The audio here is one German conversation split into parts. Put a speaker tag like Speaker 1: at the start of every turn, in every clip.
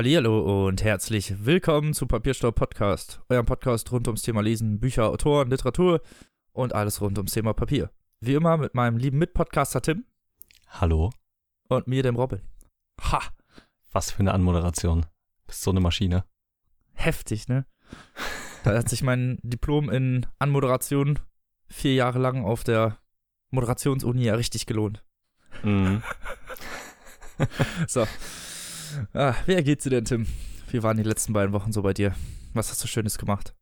Speaker 1: Hallihallo und herzlich willkommen zu Papierstaub Podcast, eurem Podcast rund ums Thema Lesen, Bücher, Autoren, Literatur und alles rund ums Thema Papier. Wie immer mit meinem lieben Mitpodcaster Tim
Speaker 2: Hallo.
Speaker 1: und mir, dem Robin. Ha,
Speaker 2: Was für eine Anmoderation. Bist so eine Maschine.
Speaker 1: heftig, ne? Da hat sich mein Diplom in Anmoderation vier Jahre lang auf der Moderationsuni ja richtig gelohnt.
Speaker 2: Mhm.
Speaker 1: So. Ah, wer geht's dir denn, Tim? Wie waren die letzten beiden Wochen so bei dir? Was hast du Schönes gemacht?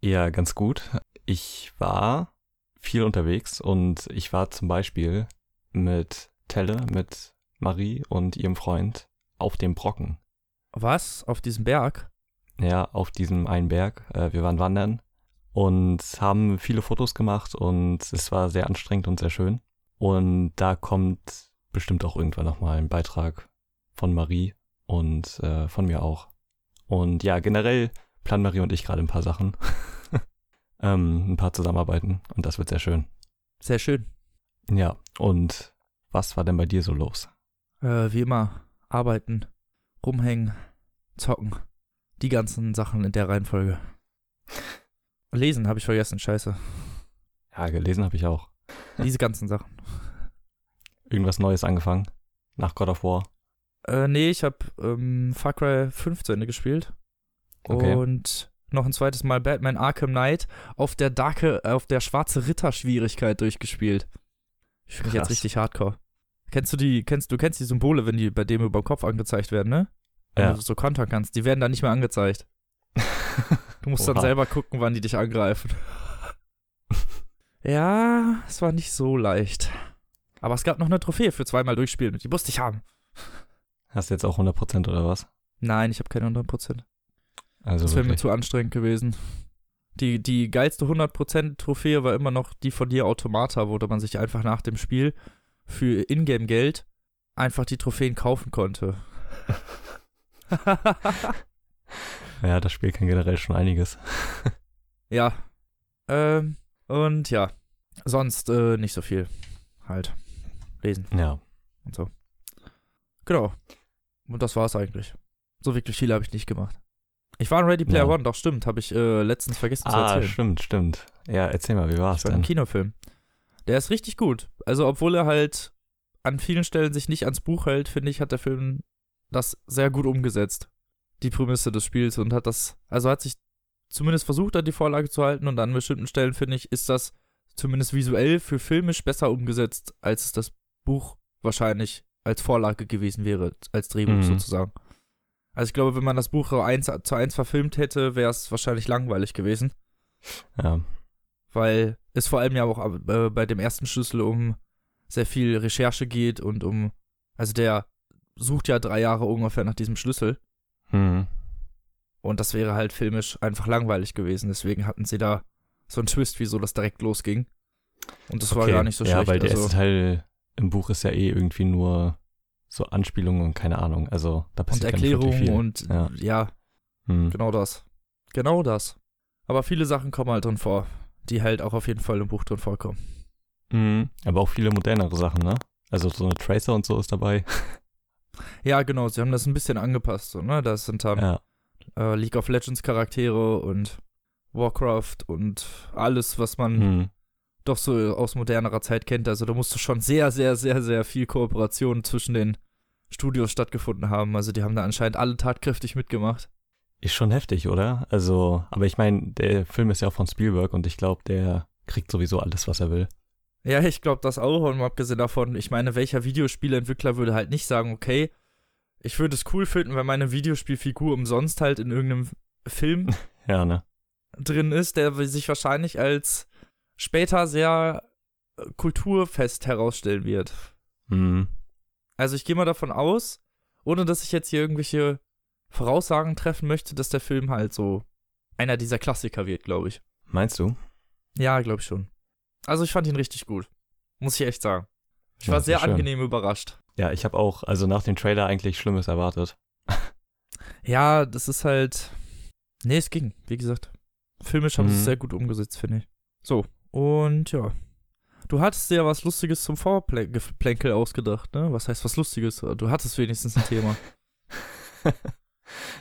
Speaker 2: Ja, ganz gut. Ich war viel unterwegs und ich war zum Beispiel mit Telle, mit Marie und ihrem Freund auf dem Brocken.
Speaker 1: Was? Auf diesem Berg?
Speaker 2: Ja, auf diesem einen Berg. Äh, Wir waren wandern und haben viele Fotos gemacht und es war sehr anstrengend und sehr schön. Und da kommt bestimmt auch irgendwann nochmal ein Beitrag von Marie und äh, von mir auch. Und ja, generell planen Marie und ich gerade ein paar Sachen. ähm, ein paar Zusammenarbeiten und das wird sehr schön.
Speaker 1: Sehr schön.
Speaker 2: Ja, und was war denn bei dir so los?
Speaker 1: Äh, wie immer, arbeiten, rumhängen, zocken. Die ganzen Sachen in der Reihenfolge. Lesen habe ich vergessen, scheiße.
Speaker 2: Ja, gelesen habe ich auch.
Speaker 1: Diese ganzen Sachen.
Speaker 2: Irgendwas Neues angefangen. Nach God of War.
Speaker 1: Äh, nee, ich habe ähm, Far Cry 5 zu Ende gespielt.
Speaker 2: Okay.
Speaker 1: Und noch ein zweites Mal Batman Arkham Knight auf der Darke, auf der schwarze Ritter Schwierigkeit durchgespielt. Ich finde jetzt richtig hardcore. Kennst du die, kennst, du kennst die Symbole, wenn die bei dem über dem Kopf angezeigt werden, ne? Wenn
Speaker 2: Ja.
Speaker 1: du so kontern kannst, die werden dann nicht mehr angezeigt. Du musst dann selber gucken, wann die dich angreifen. ja, es war nicht so leicht. Aber es gab noch eine Trophäe für zweimal durchspielen und die musste ich haben.
Speaker 2: Hast du jetzt auch 100% oder was?
Speaker 1: Nein, ich habe keine 100%.
Speaker 2: Also
Speaker 1: Das wäre mir zu anstrengend gewesen. Die, die geilste 100% Trophäe war immer noch die von dir Automata, wo man sich einfach nach dem Spiel für Ingame-Geld einfach die Trophäen kaufen konnte.
Speaker 2: Ja, das Spiel kann generell schon einiges.
Speaker 1: ja. Ähm, und ja. Sonst äh, nicht so viel. Halt. Lesen
Speaker 2: Ja.
Speaker 1: und so. Genau. Und das war's eigentlich. So wirklich viel habe ich nicht gemacht. Ich war in Ready Player
Speaker 2: Ja.
Speaker 1: One, doch stimmt, habe ich äh, letztens vergessen zu
Speaker 2: Ah,
Speaker 1: erzählen.
Speaker 2: stimmt, stimmt. Ja, erzähl mal, wie war's
Speaker 1: Das war ein
Speaker 2: denn?
Speaker 1: Kinofilm. Der ist richtig gut. Also, obwohl er halt an vielen Stellen sich nicht ans Buch hält, finde ich, hat der Film das sehr gut umgesetzt. Die Prämisse des Spiels und hat das, also hat sich zumindest versucht, an die Vorlage zu halten und an bestimmten Stellen, finde ich, ist das zumindest visuell für filmisch besser umgesetzt, als es das Buch wahrscheinlich als Vorlage gewesen wäre, als Drehbuch
Speaker 2: Mhm.
Speaker 1: sozusagen. Also ich glaube, wenn man das Buch so eins zu eins verfilmt hätte, wäre es wahrscheinlich langweilig gewesen
Speaker 2: Ja.
Speaker 1: weil es vor allem ja auch äh, bei dem ersten Schlüssel um sehr viel Recherche geht und um, also der sucht ja drei Jahre ungefähr nach diesem Schlüssel
Speaker 2: Hm.
Speaker 1: und das wäre halt filmisch einfach langweilig gewesen. Deswegen hatten sie da so einen Twist, wieso das direkt losging. Und das war
Speaker 2: Okay.
Speaker 1: gar nicht so
Speaker 2: ja,
Speaker 1: schlecht.
Speaker 2: weil der
Speaker 1: also,
Speaker 2: erste Teil im Buch ist ja eh irgendwie nur so Anspielungen und keine Ahnung. Also da
Speaker 1: und
Speaker 2: passiert wirklich
Speaker 1: Erklärungen und
Speaker 2: Ja.
Speaker 1: ja,
Speaker 2: Hm.
Speaker 1: genau das. Genau das. Aber viele Sachen kommen halt drin vor, die halt auch auf jeden Fall im Buch drin vorkommen.
Speaker 2: Mhm. Aber auch viele modernere Sachen, ne? Also so eine Tracer und so ist dabei.
Speaker 1: Ja, genau, sie haben das ein bisschen angepasst, so, ne? Das sind dann
Speaker 2: Ja.
Speaker 1: äh, League of Legends Charaktere und Warcraft und alles, was man
Speaker 2: Hm.
Speaker 1: Doch so aus modernerer Zeit kennt. Also da musste schon sehr, sehr, sehr, sehr viel Kooperation zwischen den Studios stattgefunden haben. Also die haben da anscheinend alle tatkräftig mitgemacht.
Speaker 2: Ist schon heftig, oder? Also, aber ich meine, der Film ist ja auch von Spielberg und ich glaube, der kriegt sowieso alles, was er will.
Speaker 1: Ja, ich glaube das auch. Und mal abgesehen davon, ich meine, welcher Videospielentwickler würde halt nicht sagen, okay, ich würde es cool finden, wenn meine Videospielfigur umsonst halt in irgendeinem Film
Speaker 2: Ja, ne?
Speaker 1: drin ist, der sich wahrscheinlich als später sehr äh, kulturfest herausstellen wird.
Speaker 2: Hm.
Speaker 1: Also ich gehe mal davon aus, ohne dass ich jetzt hier irgendwelche Voraussagen treffen möchte, dass der Film halt so einer dieser Klassiker wird, glaube ich.
Speaker 2: Meinst du?
Speaker 1: Ja, glaube ich schon. Also ich fand ihn richtig gut. Muss ich echt sagen. Ich
Speaker 2: Ja,
Speaker 1: war sehr
Speaker 2: schön.
Speaker 1: angenehm überrascht.
Speaker 2: Ja, ich habe auch, also nach dem Trailer eigentlich Schlimmes erwartet.
Speaker 1: Ja, das ist halt. Nee, es ging, wie gesagt. Filmisch haben sie
Speaker 2: Mhm.
Speaker 1: es sehr gut umgesetzt, finde ich. So, und ja. Du hattest dir ja was Lustiges zum Vorplänkel ausgedacht, ne? Was heißt was Lustiges? Du hattest wenigstens ein Thema.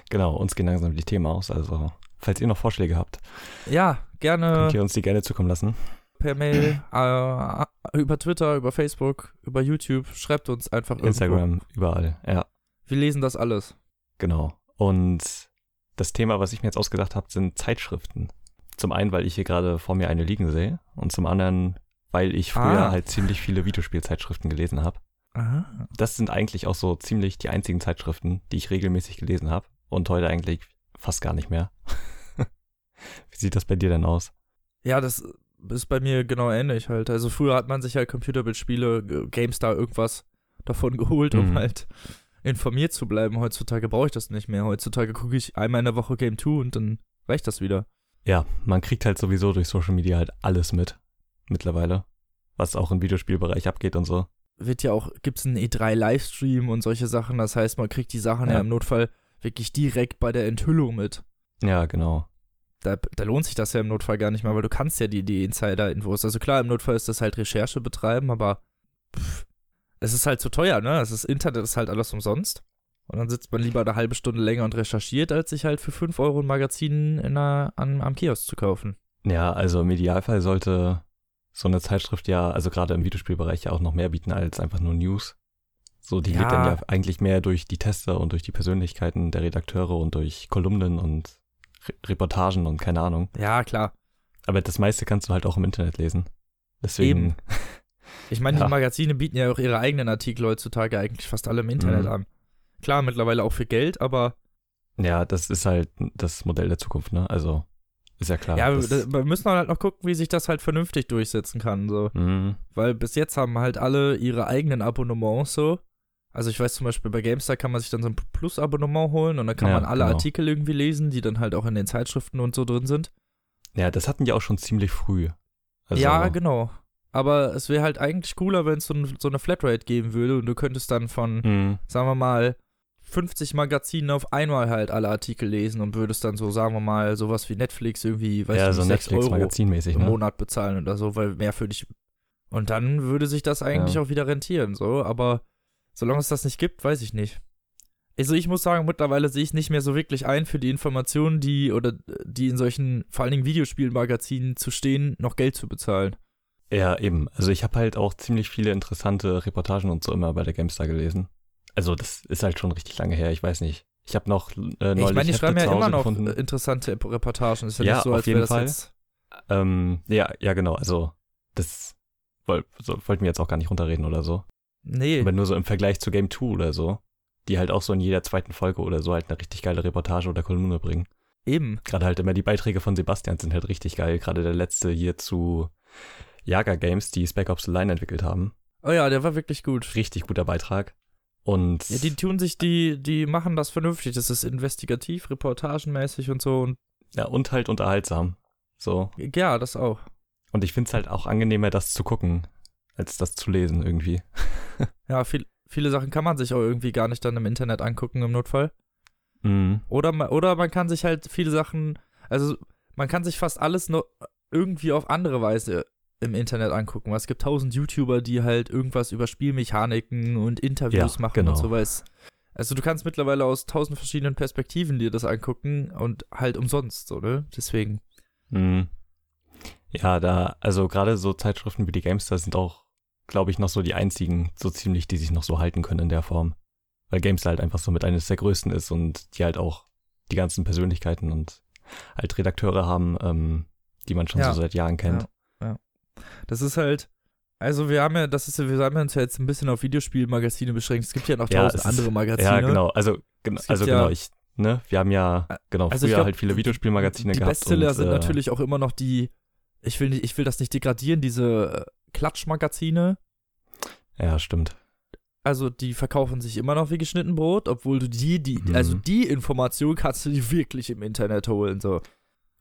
Speaker 2: genau, uns gehen langsam die Themen aus. Also, falls ihr noch Vorschläge habt,
Speaker 1: Ja, gerne
Speaker 2: könnt ihr uns die gerne zukommen lassen.
Speaker 1: per Mail, äh, über Twitter, über Facebook, über YouTube. Schreibt uns einfach irgendwo.
Speaker 2: Instagram, überall. Ja,
Speaker 1: Wir lesen das alles.
Speaker 2: genau. Und das Thema, was ich mir jetzt ausgedacht habe, sind Zeitschriften. Zum einen, weil ich hier gerade vor mir eine liegen sehe und zum anderen, weil ich früher
Speaker 1: Ah.
Speaker 2: halt ziemlich viele Videospielzeitschriften gelesen habe.
Speaker 1: Aha.
Speaker 2: Das sind eigentlich auch so ziemlich die einzigen Zeitschriften, die ich regelmäßig gelesen habe und heute eigentlich fast gar nicht mehr. Wie sieht das bei dir denn aus?
Speaker 1: Ja, das ist bei mir genau ähnlich halt. Also früher hat man sich halt Computerbildspiele, GameStar, irgendwas davon geholt, um
Speaker 2: Mhm.
Speaker 1: halt informiert zu bleiben. Heutzutage brauche ich das nicht mehr. Heutzutage gucke ich einmal in der Woche Game 2 und dann reicht das wieder.
Speaker 2: Ja, man kriegt halt sowieso durch Social Media halt alles mit. Mittlerweile. Was auch im Videospielbereich abgeht und so.
Speaker 1: Wird ja auch, gibt es einen E3-Livestream und solche Sachen. Das heißt, man kriegt die Sachen ja,
Speaker 2: Ja.
Speaker 1: im Notfall wirklich direkt bei der Enthüllung mit.
Speaker 2: Ja, genau.
Speaker 1: Da, da lohnt sich das ja im Notfall gar nicht mehr, weil du kannst ja die, die Insider-Infos. Also klar, im Notfall ist das halt Recherche betreiben, aber pff, es ist halt zu teuer, ne? Es ist Internet ist halt alles umsonst. Und dann sitzt man lieber eine halbe Stunde länger und recherchiert, als sich halt für 5 Euro ein Magazin in einer, an, am Kiosk zu kaufen.
Speaker 2: Ja, also im Idealfall sollte so eine Zeitschrift ja, also gerade im Videospielbereich ja auch noch mehr bieten als einfach nur News. So, die
Speaker 1: Ja.
Speaker 2: lebt dann ja eigentlich mehr durch die Tester und durch die Persönlichkeiten der Redakteure und durch Kolumnen und Re Reportagen und keine Ahnung.
Speaker 1: Ja, klar.
Speaker 2: Aber das meiste kannst du halt auch im Internet lesen. Deswegen,
Speaker 1: Eben. Ich meine,
Speaker 2: Ja.
Speaker 1: die Magazine bieten ja auch ihre eigenen Artikel heutzutage eigentlich fast alle im Internet
Speaker 2: Mhm.
Speaker 1: an. Klar, mittlerweile auch für Geld, aber
Speaker 2: ja, das ist halt das Modell der Zukunft, ne? Also, ist ja klar.
Speaker 1: ja, wir müssen halt noch gucken, wie sich das halt vernünftig durchsetzen kann. So.
Speaker 2: Mhm.
Speaker 1: Weil bis jetzt haben halt alle ihre eigenen Abonnements so. Also ich weiß zum Beispiel bei GameStar kann man sich dann so ein Plus-Abonnement holen und dann kann
Speaker 2: Ja,
Speaker 1: man alle
Speaker 2: genau.
Speaker 1: Artikel irgendwie lesen, die dann halt auch in den Zeitschriften und so drin sind.
Speaker 2: Ja, das hatten die auch schon ziemlich früh. Also,
Speaker 1: ja, genau. Aber es wäre halt eigentlich cooler, wenn es so, so eine Flatrate geben würde und du könntest dann von,
Speaker 2: Mhm.
Speaker 1: sagen wir mal, 50 Magazinen auf einmal halt alle Artikel lesen und würdest dann so, sagen wir mal, sowas wie Netflix irgendwie, weiß
Speaker 2: Ja,
Speaker 1: ich
Speaker 2: so
Speaker 1: nicht, 6 Euro im
Speaker 2: ne?
Speaker 1: Monat bezahlen oder so, weil mehr für dich. Und dann würde sich das eigentlich
Speaker 2: Ja.
Speaker 1: auch wieder rentieren, so, aber solange es das nicht gibt, weiß ich nicht. Also ich muss sagen, mittlerweile sehe ich nicht mehr so wirklich ein, für die Informationen, die oder die in solchen, vor allen Dingen Videospielmagazinen zu stehen, noch Geld zu bezahlen.
Speaker 2: Ja, eben. Also ich habe halt auch ziemlich viele interessante Reportagen und so immer bei der GameStar gelesen. Also das ist halt schon richtig lange her, ich weiß nicht. Ich habe noch äh, neulich
Speaker 1: ich meine, die schreiben ja immer noch
Speaker 2: gefunden.
Speaker 1: interessante Reportagen. Ist ja,
Speaker 2: Ja,
Speaker 1: nicht so,
Speaker 2: auf
Speaker 1: als
Speaker 2: jeden
Speaker 1: wäre das
Speaker 2: Fall.
Speaker 1: jetzt.
Speaker 2: Ähm, ja, ja, genau. Also das woll, so, wollten wir jetzt auch gar nicht runterreden oder so.
Speaker 1: Nee,
Speaker 2: Aber nur so im Vergleich zu Game 2 oder so, die halt auch so in jeder zweiten Folge oder so halt eine richtig geile Reportage oder Kolumne bringen.
Speaker 1: eben.
Speaker 2: Gerade halt immer die Beiträge von Sebastian sind halt richtig geil. Gerade der letzte hier zu Jager Games, die Spec Ops The Line entwickelt haben.
Speaker 1: Oh ja, der war wirklich gut.
Speaker 2: Richtig guter Beitrag. Und
Speaker 1: Ja, die tun sich, die, die machen das vernünftig. Das ist investigativ, reportagenmäßig und so. Und
Speaker 2: ja, und halt unterhaltsam. So.
Speaker 1: ja, das auch.
Speaker 2: Und ich find's halt auch angenehmer, das zu gucken, als das zu lesen irgendwie.
Speaker 1: Ja, viel, viele Sachen kann man sich auch irgendwie gar nicht dann im Internet angucken im Notfall.
Speaker 2: Mhm.
Speaker 1: Oder, oder man kann sich halt viele Sachen, also man kann sich fast alles nur irgendwie auf andere Weise im Internet angucken. Weil es gibt tausend YouTuber, die halt irgendwas über Spielmechaniken und Interviews
Speaker 2: Ja,
Speaker 1: machen
Speaker 2: genau.
Speaker 1: und so weiß. Also du kannst mittlerweile aus tausend verschiedenen Perspektiven dir das angucken und halt umsonst, so, ne? Deswegen.
Speaker 2: Mhm. Ja, da, also gerade so Zeitschriften wie die GameStar sind auch, glaube ich, noch so die einzigen, so ziemlich, die sich noch so halten können in der Form. Weil GameStar halt einfach so mit eines der größten ist und die halt auch die ganzen Persönlichkeiten und halt Redakteure haben, ähm, die man schon
Speaker 1: Ja.
Speaker 2: so seit Jahren kennt.
Speaker 1: Das ist halt, also wir haben ja, das ist, wir haben uns ja jetzt ein bisschen auf Videospielmagazine beschränkt. Es gibt ja noch
Speaker 2: Ja,
Speaker 1: tausend andere Magazine.
Speaker 2: Ja, genau. Also, gen also
Speaker 1: ja-
Speaker 2: genau, ich, ne, wir haben ja, genau,
Speaker 1: Also
Speaker 2: früher
Speaker 1: glaub,
Speaker 2: halt viele
Speaker 1: die-
Speaker 2: Videospielmagazine
Speaker 1: Die
Speaker 2: gehabt.
Speaker 1: Bestseller
Speaker 2: und,
Speaker 1: sind
Speaker 2: äh,
Speaker 1: natürlich auch immer noch die, ich will, nicht, ich will das nicht degradieren, diese äh, Klatschmagazine.
Speaker 2: Ja, stimmt.
Speaker 1: Also die verkaufen sich immer noch wie geschnitten Brot, obwohl du die, die,
Speaker 2: Mhm.
Speaker 1: also die Information kannst du dir wirklich im Internet holen. So.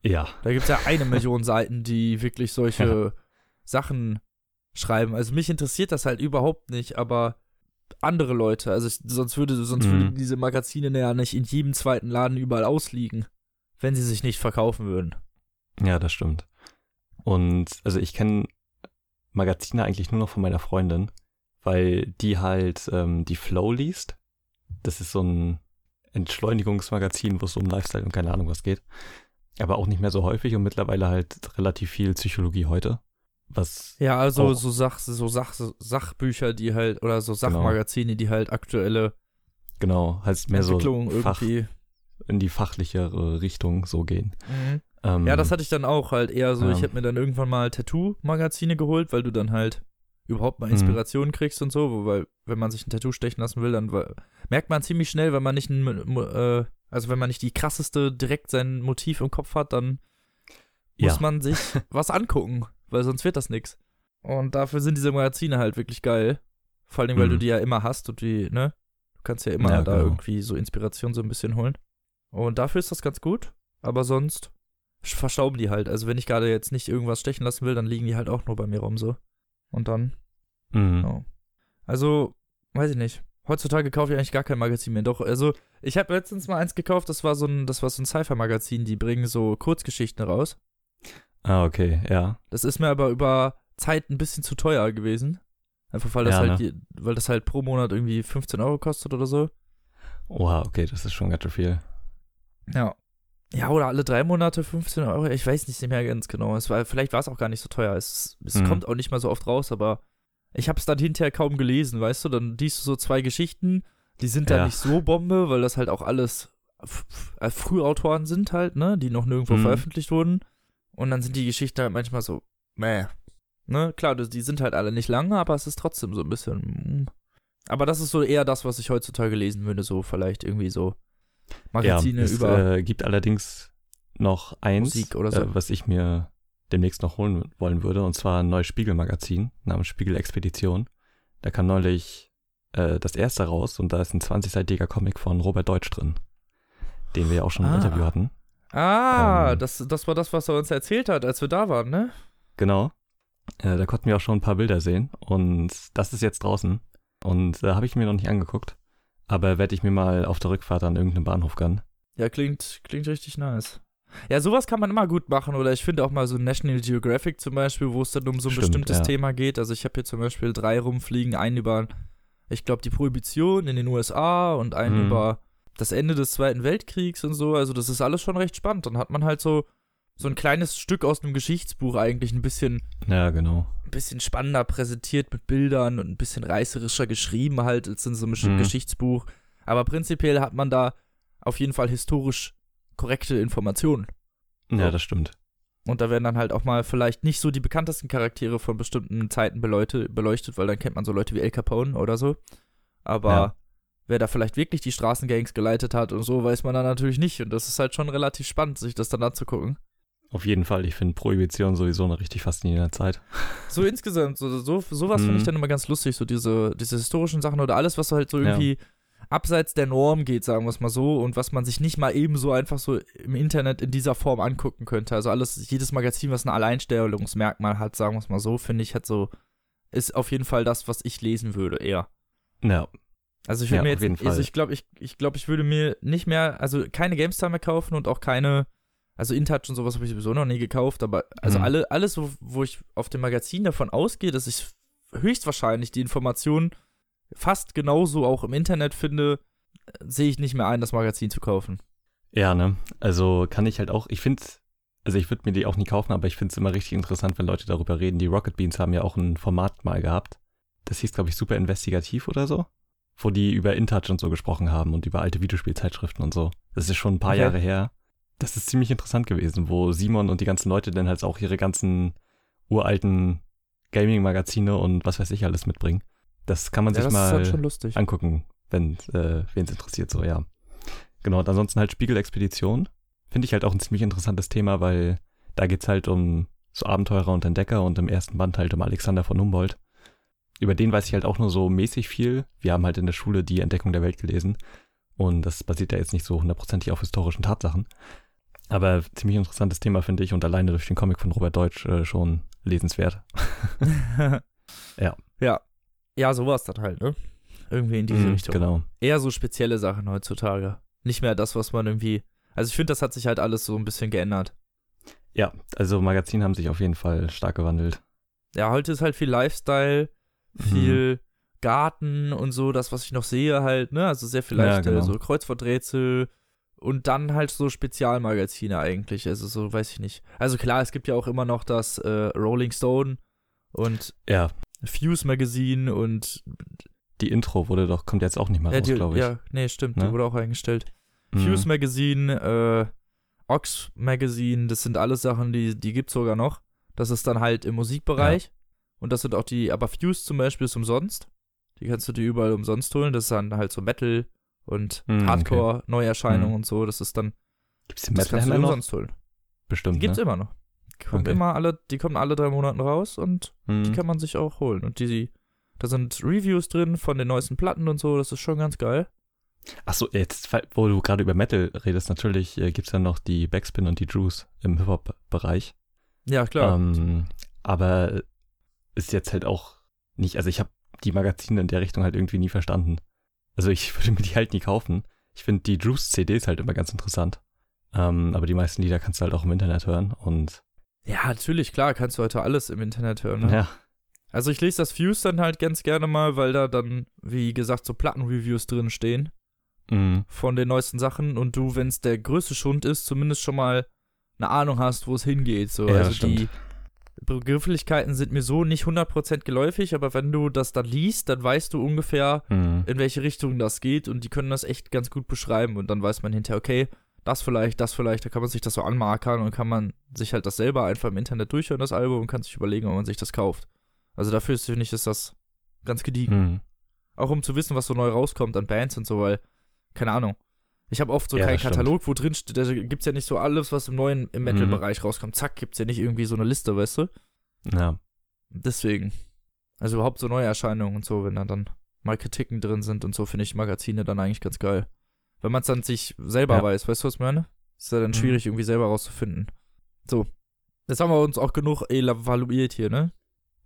Speaker 2: Ja,
Speaker 1: Da gibt es ja eine Million Seiten, die wirklich solche Sachen schreiben. Also mich interessiert das halt überhaupt nicht, aber andere Leute, also ich, sonst würde, sonst
Speaker 2: Mhm.
Speaker 1: würden diese Magazine ja nicht in jedem zweiten Laden überall ausliegen, wenn sie sich nicht verkaufen würden.
Speaker 2: ja, das stimmt. Und also ich kenne Magazine eigentlich nur noch von meiner Freundin, weil die halt ähm, die Flow liest. Das ist so ein Entschleunigungsmagazin, wo es um Lifestyle und keine Ahnung was geht. Aber auch nicht mehr so häufig und mittlerweile halt relativ viel Psychologie heute. Was
Speaker 1: Ja, also so, Sach, so Sach, Sachbücher, die halt, oder so
Speaker 2: Genau.
Speaker 1: Sachmagazine, die halt aktuelle
Speaker 2: genau, halt mehr so
Speaker 1: Entwicklungen
Speaker 2: Fach,
Speaker 1: irgendwie.
Speaker 2: in die fachlichere Richtung so gehen.
Speaker 1: Mhm.
Speaker 2: Ähm,
Speaker 1: Ja, das hatte ich dann auch halt eher so.
Speaker 2: Ja.
Speaker 1: Ich habe mir dann irgendwann mal Tattoo-Magazine geholt, weil du dann halt überhaupt mal
Speaker 2: Mhm.
Speaker 1: Inspiration kriegst und so, wo- weil wenn man sich ein Tattoo stechen lassen will, dann merkt man ziemlich schnell, wenn man nicht ein, äh, also wenn man nicht die krasseste direkt sein Motiv im Kopf hat, dann muss
Speaker 2: Ja.
Speaker 1: man sich was angucken, weil sonst wird das nix. Und dafür sind diese Magazine halt wirklich geil. Vor allem, weil
Speaker 2: Mhm.
Speaker 1: du die ja immer hast und die, ne? Du kannst ja immer
Speaker 2: Ja,
Speaker 1: da
Speaker 2: genau.
Speaker 1: irgendwie so Inspiration so ein bisschen holen. Und dafür ist das ganz gut. Aber sonst verstauben die halt. Also wenn ich gerade jetzt nicht irgendwas stechen lassen will, dann liegen die halt auch nur bei mir rum so. Und dann,
Speaker 2: mhm.
Speaker 1: ja. Also, weiß ich nicht. Heutzutage kaufe ich eigentlich gar kein Magazin mehr. Doch, also ich habe letztens mal eins gekauft, das war so ein, das war so ein Sci-Fi-Magazin, die bringen so Kurzgeschichten raus.
Speaker 2: Ah, okay, ja.
Speaker 1: Das ist mir aber über Zeit ein bisschen zu teuer gewesen. Einfach weil das
Speaker 2: Ja,
Speaker 1: halt,
Speaker 2: ne?
Speaker 1: weil das halt pro Monat irgendwie 15 Euro kostet oder so.
Speaker 2: Oha, okay, das ist schon ganz schön viel.
Speaker 1: Ja. Ja, oder alle drei Monate 15 Euro. Ich weiß nicht mehr ganz genau. Es war, vielleicht war es auch gar nicht so teuer. Es, es
Speaker 2: Mhm.
Speaker 1: kommt auch nicht mal so oft raus, aber ich habe es dann hinterher kaum gelesen, weißt du? Dann liest du so zwei Geschichten, die sind dann
Speaker 2: Ja.
Speaker 1: nicht so Bombe, weil das halt auch alles Frühautoren sind halt, ne? Die noch nirgendwo
Speaker 2: Mhm.
Speaker 1: veröffentlicht wurden. Und dann sind die Geschichten halt manchmal so, meh. Ne? Klar, die sind halt alle nicht lange, aber es ist trotzdem so ein bisschen. mm. Aber das ist so eher das, was ich heutzutage lesen würde, so vielleicht irgendwie so Magazine
Speaker 2: ja, es
Speaker 1: über.
Speaker 2: äh, gibt allerdings noch eins,
Speaker 1: so.
Speaker 2: äh, was ich mir demnächst noch holen wollen würde, und zwar ein neues Spiegelmagazin namens Spiegel Expedition. Da kam neulich äh, das erste raus und da ist ein 20-seitiger Comic von Robert Deutsch drin, den wir ja auch schon im
Speaker 1: Ah.
Speaker 2: Interview hatten.
Speaker 1: Ah,
Speaker 2: Ähm.
Speaker 1: das, das war das, was er uns erzählt hat, als wir da waren, ne?
Speaker 2: Genau. Äh, da konnten wir auch schon ein paar Bilder sehen und das ist jetzt draußen und äh, habe ich mir noch nicht angeguckt, aber werde ich mir mal auf der Rückfahrt an irgendeinem Bahnhof gönnen.
Speaker 1: Ja, klingt, klingt richtig nice. Ja, sowas kann man immer gut machen. Oder ich finde auch mal so National Geographic zum Beispiel, wo es dann um so ein
Speaker 2: Stimmt,
Speaker 1: bestimmtes
Speaker 2: ja.
Speaker 1: Thema geht. Also ich habe hier zum Beispiel drei rumfliegen, einen über, ich glaube, die Prohibition in den USA und einen
Speaker 2: Mhm.
Speaker 1: über das Ende des Zweiten Weltkriegs und so. Also das ist alles schon recht spannend. Dann hat man halt so, so ein kleines Stück aus einem Geschichtsbuch eigentlich ein bisschen
Speaker 2: Ja, genau.
Speaker 1: ein bisschen spannender präsentiert mit Bildern und ein bisschen reißerischer geschrieben halt als in so einem
Speaker 2: Mhm.
Speaker 1: Geschichtsbuch. Aber prinzipiell hat man da auf jeden Fall historisch korrekte Informationen.
Speaker 2: Ja,
Speaker 1: So.
Speaker 2: das stimmt.
Speaker 1: Und da werden dann halt auch mal vielleicht nicht so die bekanntesten Charaktere von bestimmten Zeiten beleute, beleuchtet, weil dann kennt man so Leute wie El Capone oder so. Aber
Speaker 2: Ja.
Speaker 1: Wer da vielleicht wirklich die Straßengangs geleitet hat und so, weiß man dann natürlich nicht. Und das ist halt schon relativ spannend, sich das dann anzugucken.
Speaker 2: Auf jeden Fall, ich finde Prohibition sowieso eine richtig faszinierende Zeit.
Speaker 1: So insgesamt, so, so, sowas finde ich
Speaker 2: Mhm.
Speaker 1: dann immer ganz lustig, so diese, diese historischen Sachen oder alles, was halt so
Speaker 2: Ja.
Speaker 1: irgendwie abseits der Norm geht, sagen wir es mal so, und was man sich nicht mal eben so einfach so im Internet in dieser Form angucken könnte. Also alles, jedes Magazin, was ein Alleinstellungsmerkmal hat, sagen wir es mal so, finde ich, hat so, ist auf jeden Fall das, was ich lesen würde, eher.
Speaker 2: Ja,
Speaker 1: Also ich würde
Speaker 2: Ja,
Speaker 1: mir jetzt, also ich glaube, ich, ich glaube, ich würde mir nicht mehr, also keine GameStar mehr kaufen und auch keine, also InTouch und sowas habe ich sowieso noch nie gekauft, aber also
Speaker 2: Mhm.
Speaker 1: alle, alles, wo, wo ich auf dem Magazin davon ausgehe, dass ich höchstwahrscheinlich die Informationen fast genauso auch im Internet finde, sehe ich nicht mehr ein, das Magazin zu kaufen.
Speaker 2: ja, ne? Also kann ich halt auch, ich finde, also ich würde mir die auch nie kaufen, aber ich finde es immer richtig interessant, wenn Leute darüber reden. Die Rocket Beans haben ja auch ein Format mal gehabt. Das hieß, glaube ich, super investigativ oder so. Wo die über InTouch und so gesprochen haben und über alte Videospielzeitschriften und so. Das ist schon ein paar
Speaker 1: Okay.
Speaker 2: Jahre her. Das ist ziemlich interessant gewesen, wo Simon und die ganzen Leute dann halt auch ihre ganzen uralten Gaming-Magazine und was weiß ich alles mitbringen. Das kann man
Speaker 1: Ja,
Speaker 2: sich mal
Speaker 1: lustig.
Speaker 2: angucken, wenn äh, wen es interessiert, so ja. Genau, und ansonsten halt Spiegelexpedition. Finde ich halt auch ein ziemlich interessantes Thema, weil da geht's halt um so Abenteurer und Entdecker und im ersten Band halt um Alexander von Humboldt. Über den weiß ich halt auch nur so mäßig viel. Wir haben halt in der Schule die Entdeckung der Welt gelesen und das basiert ja jetzt nicht so hundertprozentig auf historischen Tatsachen. Aber ziemlich interessantes Thema finde ich und alleine durch den Comic von Robert Deutsch äh, schon lesenswert. Ja.
Speaker 1: Ja. Ja, sowas dann halt, ne? Irgendwie in diese
Speaker 2: Mhm,
Speaker 1: Richtung.
Speaker 2: Genau.
Speaker 1: Eher so spezielle Sachen heutzutage. Nicht mehr das, was man irgendwie. Also ich finde, das hat sich halt alles so ein bisschen geändert.
Speaker 2: Ja, also Magazine haben sich auf jeden Fall stark gewandelt.
Speaker 1: Ja, heute ist halt viel Lifestyle,
Speaker 2: Mhm.
Speaker 1: viel Garten und so, das, was ich noch sehe, halt, ne? Also sehr vielleicht
Speaker 2: Ja, genau.
Speaker 1: so Kreuzworträtsel und dann halt so Spezialmagazine eigentlich. Also so, weiß ich nicht. Also klar, es gibt ja auch immer noch das äh, Rolling Stone und
Speaker 2: Ja,
Speaker 1: Fuse Magazine und
Speaker 2: die Intro wurde doch, kommt jetzt auch nicht mehr
Speaker 1: ja,
Speaker 2: raus,
Speaker 1: die,
Speaker 2: glaube ich.
Speaker 1: ja, nee, stimmt, die
Speaker 2: Ne?
Speaker 1: wurde auch eingestellt.
Speaker 2: Mhm.
Speaker 1: Fuse Magazine, äh, Ox Magazine, das sind alles Sachen, die, die gibt's sogar noch. Das ist dann halt im Musikbereich. Und das sind auch die, aber Fuse zum Beispiel ist umsonst. Die kannst du dir überall umsonst holen. Das ist dann halt so Metal und
Speaker 2: Mhm,
Speaker 1: Hardcore, Neuerscheinungen
Speaker 2: Mhm.
Speaker 1: und so. Das ist dann,
Speaker 2: Gibt's den
Speaker 1: das
Speaker 2: Metal
Speaker 1: kannst du umsonst holen.
Speaker 2: Bestimmt,
Speaker 1: Gibt's
Speaker 2: ne?
Speaker 1: immer noch. Die kommen
Speaker 2: Okay.
Speaker 1: immer alle, die kommen alle drei Monaten raus und
Speaker 2: Mhm.
Speaker 1: die kann man sich auch holen. Und die, da sind Reviews drin von den neuesten Platten und so. Das ist schon ganz geil.
Speaker 2: Achso, jetzt, wo du gerade über Metal redest, natürlich äh, gibt's dann noch die Backspin und die Drews im Hip-Hop-Bereich.
Speaker 1: Ja, klar.
Speaker 2: Ähm, aber ist jetzt halt auch nicht, also ich habe die Magazine in der Richtung halt irgendwie nie verstanden. Also ich würde mir die halt nie kaufen. Ich finde die Drews CDs halt immer ganz interessant. Ähm, aber die meisten Lieder kannst du halt auch im Internet hören und
Speaker 1: ja, natürlich, klar, kannst du heute alles im Internet hören. Ne?
Speaker 2: ja,
Speaker 1: Also ich lese das Fuse dann halt ganz gerne mal, weil da dann, wie gesagt, so Plattenreviews drin stehen
Speaker 2: mhm.
Speaker 1: von den neuesten Sachen und du, wenn es der größte Schund ist, zumindest schon mal eine Ahnung hast, wo es hingeht. So.
Speaker 2: Ja,
Speaker 1: also
Speaker 2: stimmt.
Speaker 1: die Begrifflichkeiten sind mir so nicht 100% geläufig, aber wenn du das dann liest, dann weißt du ungefähr,
Speaker 2: Mhm.
Speaker 1: in welche Richtung das geht und die können das echt ganz gut beschreiben und dann weiß man hinterher, okay, das vielleicht, das vielleicht, da kann man sich das so anmarkern und kann man sich halt das selber einfach im Internet durchhören, das Album, und kann sich überlegen, ob man sich das kauft. Also dafür ist, finde ich, ist das ganz gediegen.
Speaker 2: Mhm.
Speaker 1: Auch um zu wissen, was so neu rauskommt an Bands und so, weil, keine Ahnung. Ich habe oft so
Speaker 2: Ja,
Speaker 1: keinen
Speaker 2: das stimmt.
Speaker 1: Katalog, wo drin steht, da gibt's ja nicht so alles, was im neuen, im
Speaker 2: Mhm.
Speaker 1: Metal-Bereich rauskommt. Zack, gibt's ja nicht irgendwie so eine Liste, weißt du?
Speaker 2: Ja.
Speaker 1: Deswegen. Also überhaupt so neue Erscheinungen und so, wenn da dann mal Kritiken drin sind und so, finde ich Magazine dann eigentlich ganz geil. Wenn man es dann sich selber
Speaker 2: Ja.
Speaker 1: weiß, weißt du, was ich meine? Ist ja dann
Speaker 2: Mhm.
Speaker 1: schwierig, irgendwie selber rauszufinden. So. Jetzt haben wir uns auch genug evaluiert hier, ne?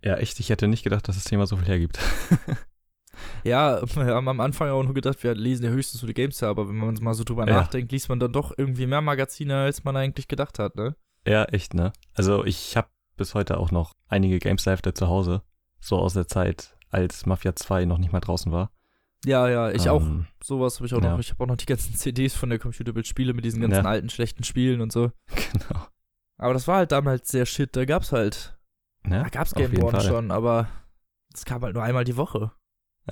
Speaker 2: Ja, echt, ich hätte nicht gedacht, dass das Thema so viel hergibt.
Speaker 1: Ja, wir haben am Anfang auch nur gedacht, wir lesen ja höchstens so die Games aber wenn man mal so drüber
Speaker 2: Ja.
Speaker 1: nachdenkt, liest man dann doch irgendwie mehr Magazine, als man eigentlich gedacht hat, ne?
Speaker 2: ja, echt, ne? Also ich habe bis heute auch noch einige Games Hälfte zu Hause. So aus der Zeit, als Mafia 2 noch nicht mal draußen war.
Speaker 1: Ja, ja, ich auch.
Speaker 2: Ähm,
Speaker 1: Sowas habe ich auch
Speaker 2: ja.
Speaker 1: noch. Ich habe auch noch die ganzen CDs von der Computerbild-Spiele mit diesen ganzen
Speaker 2: Ja.
Speaker 1: alten, schlechten Spielen und so.
Speaker 2: Genau.
Speaker 1: Aber das war halt damals sehr shit. Da gab's halt,
Speaker 2: Ja,
Speaker 1: da gab's
Speaker 2: Fall.
Speaker 1: schon, aber es kam halt nur einmal die Woche.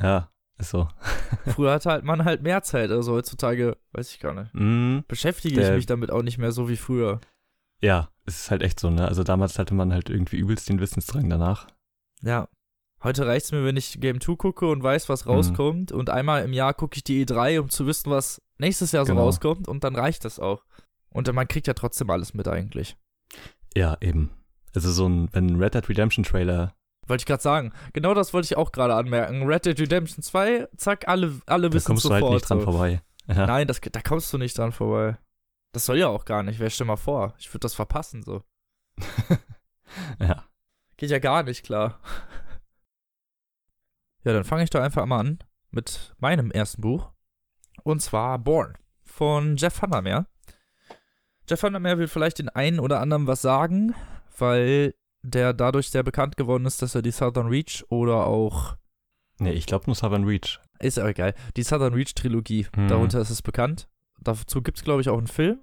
Speaker 2: Ja, ist so.
Speaker 1: Früher hatte halt man halt mehr Zeit. Also heutzutage, weiß ich gar nicht.
Speaker 2: Mm,
Speaker 1: Beschäftige ich mich damit auch nicht mehr so wie früher.
Speaker 2: ja, es ist halt echt so, ne? Also damals hatte man halt irgendwie übelst den Wissensdrang danach.
Speaker 1: Ja. Heute reicht's mir, wenn ich Game 2 gucke und weiß, was
Speaker 2: Mhm.
Speaker 1: rauskommt. Und einmal im Jahr gucke ich die E3, um zu wissen, was nächstes Jahr so
Speaker 2: Genau.
Speaker 1: rauskommt. Und dann reicht das auch. Und dann, man kriegt ja trotzdem alles mit eigentlich.
Speaker 2: Ja, eben. Also so ein, wenn ein Red Dead Redemption Trailer,
Speaker 1: Wollte ich gerade sagen. Genau das wollte ich auch gerade anmerken. Red Dead Redemption 2, zack, alle, alle
Speaker 2: da
Speaker 1: wissen
Speaker 2: kommst du
Speaker 1: sofort.
Speaker 2: halt nicht dran
Speaker 1: so.
Speaker 2: vorbei. Ja,
Speaker 1: Nein, das, da kommst du nicht dran vorbei. Das soll ja auch gar nicht. Wer stell mal vor, ich würde das verpassen so.
Speaker 2: ja.
Speaker 1: Geht ja gar nicht, klar. Ja, dann fange ich doch einfach mal an mit meinem ersten Buch. Und zwar Born von Jeff Vandermeer. Jeff Vandermeer will vielleicht den einen oder anderen was sagen, weil der dadurch sehr bekannt geworden ist, dass er die Southern Reach oder auch
Speaker 2: Nee, ich glaube nur Southern Reach.
Speaker 1: Ist aber geil. Die Southern Reach Trilogie,
Speaker 2: Mhm.
Speaker 1: darunter ist es bekannt. Dazu gibt es, glaube ich, auch einen Film.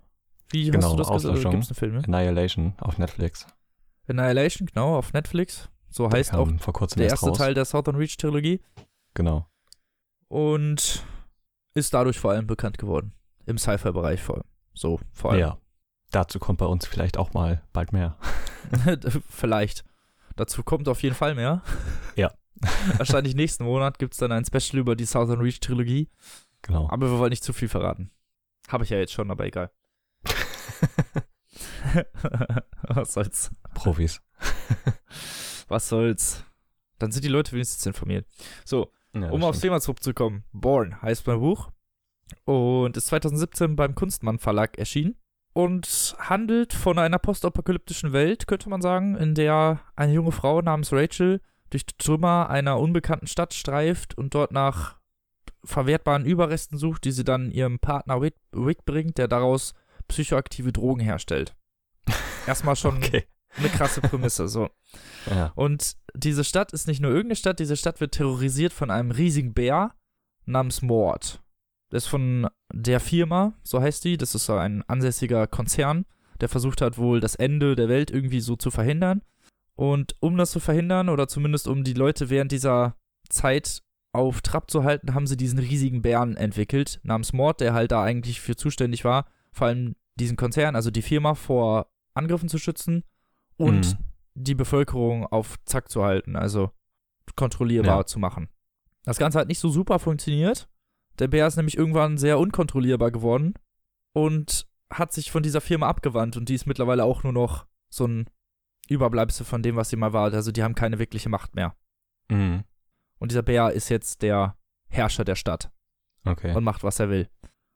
Speaker 1: Wie hast
Speaker 2: Genau,
Speaker 1: du das gesagt? Gibt es einen Film?
Speaker 2: Annihilation auf Netflix.
Speaker 1: Annihilation, genau, auf Netflix. So
Speaker 2: Der
Speaker 1: heißt auch
Speaker 2: kam vor kurzem
Speaker 1: der
Speaker 2: erst
Speaker 1: erste
Speaker 2: raus.
Speaker 1: Teil der Southern Reach Trilogie.
Speaker 2: Genau.
Speaker 1: Und ist dadurch vor allem bekannt geworden. Im Sci-Fi-Bereich vor allem. So, vor allem.
Speaker 2: Ja. Dazu kommt bei uns vielleicht auch mal bald mehr.
Speaker 1: Vielleicht. Dazu kommt auf jeden Fall mehr.
Speaker 2: Ja.
Speaker 1: Wahrscheinlich nächsten Monat gibt es dann ein Special über die Southern Reach Trilogie.
Speaker 2: Genau.
Speaker 1: Aber wir wollen nicht zu viel verraten. Habe ich ja jetzt schon, aber egal. Was soll's?
Speaker 2: Profis.
Speaker 1: Was soll's? Dann sind die Leute wenigstens informiert. So,
Speaker 2: Ja,
Speaker 1: um aufs. Thema zurückzukommen. Born heißt mein Buch und ist 2017 beim Kunstmann Verlag erschienen und handelt von einer postapokalyptischen Welt, könnte man sagen, in der eine junge Frau namens Rachel durch die Trümmer einer unbekannten Stadt streift und dort nach verwertbaren Überresten sucht, die sie dann ihrem Partner Wick, Wick bringt, der daraus psychoaktive Drogen herstellt. Erstmal schon
Speaker 2: Okay.
Speaker 1: eine krasse Prämisse, so.
Speaker 2: Ja.
Speaker 1: Und diese Stadt ist nicht nur irgendeine Stadt, diese Stadt wird terrorisiert von einem riesigen Bär namens Mord. Das ist von der Firma, so heißt die, das ist so ein ansässiger Konzern, der versucht hat, wohl das Ende der Welt irgendwie so zu verhindern. Und um das zu verhindern, oder zumindest um die Leute während dieser Zeit auf Trab zu halten, haben sie diesen riesigen Bären entwickelt, namens Mord, der halt da eigentlich für zuständig war, vor allem diesen Konzern, also die Firma, vor Angriffen zu schützen und
Speaker 2: Mhm.
Speaker 1: die Bevölkerung auf Zack zu halten, also kontrollierbar
Speaker 2: Ja.
Speaker 1: zu machen. Das Ganze hat nicht so super funktioniert. Der Bär ist nämlich irgendwann sehr unkontrollierbar geworden und hat sich von dieser Firma abgewandt und die ist mittlerweile auch nur noch so ein Überbleibsel von dem, was sie mal war. Also die haben keine wirkliche Macht mehr.
Speaker 2: Mhm.
Speaker 1: Und dieser Bär ist jetzt der Herrscher der Stadt
Speaker 2: Okay.
Speaker 1: und macht, was er will.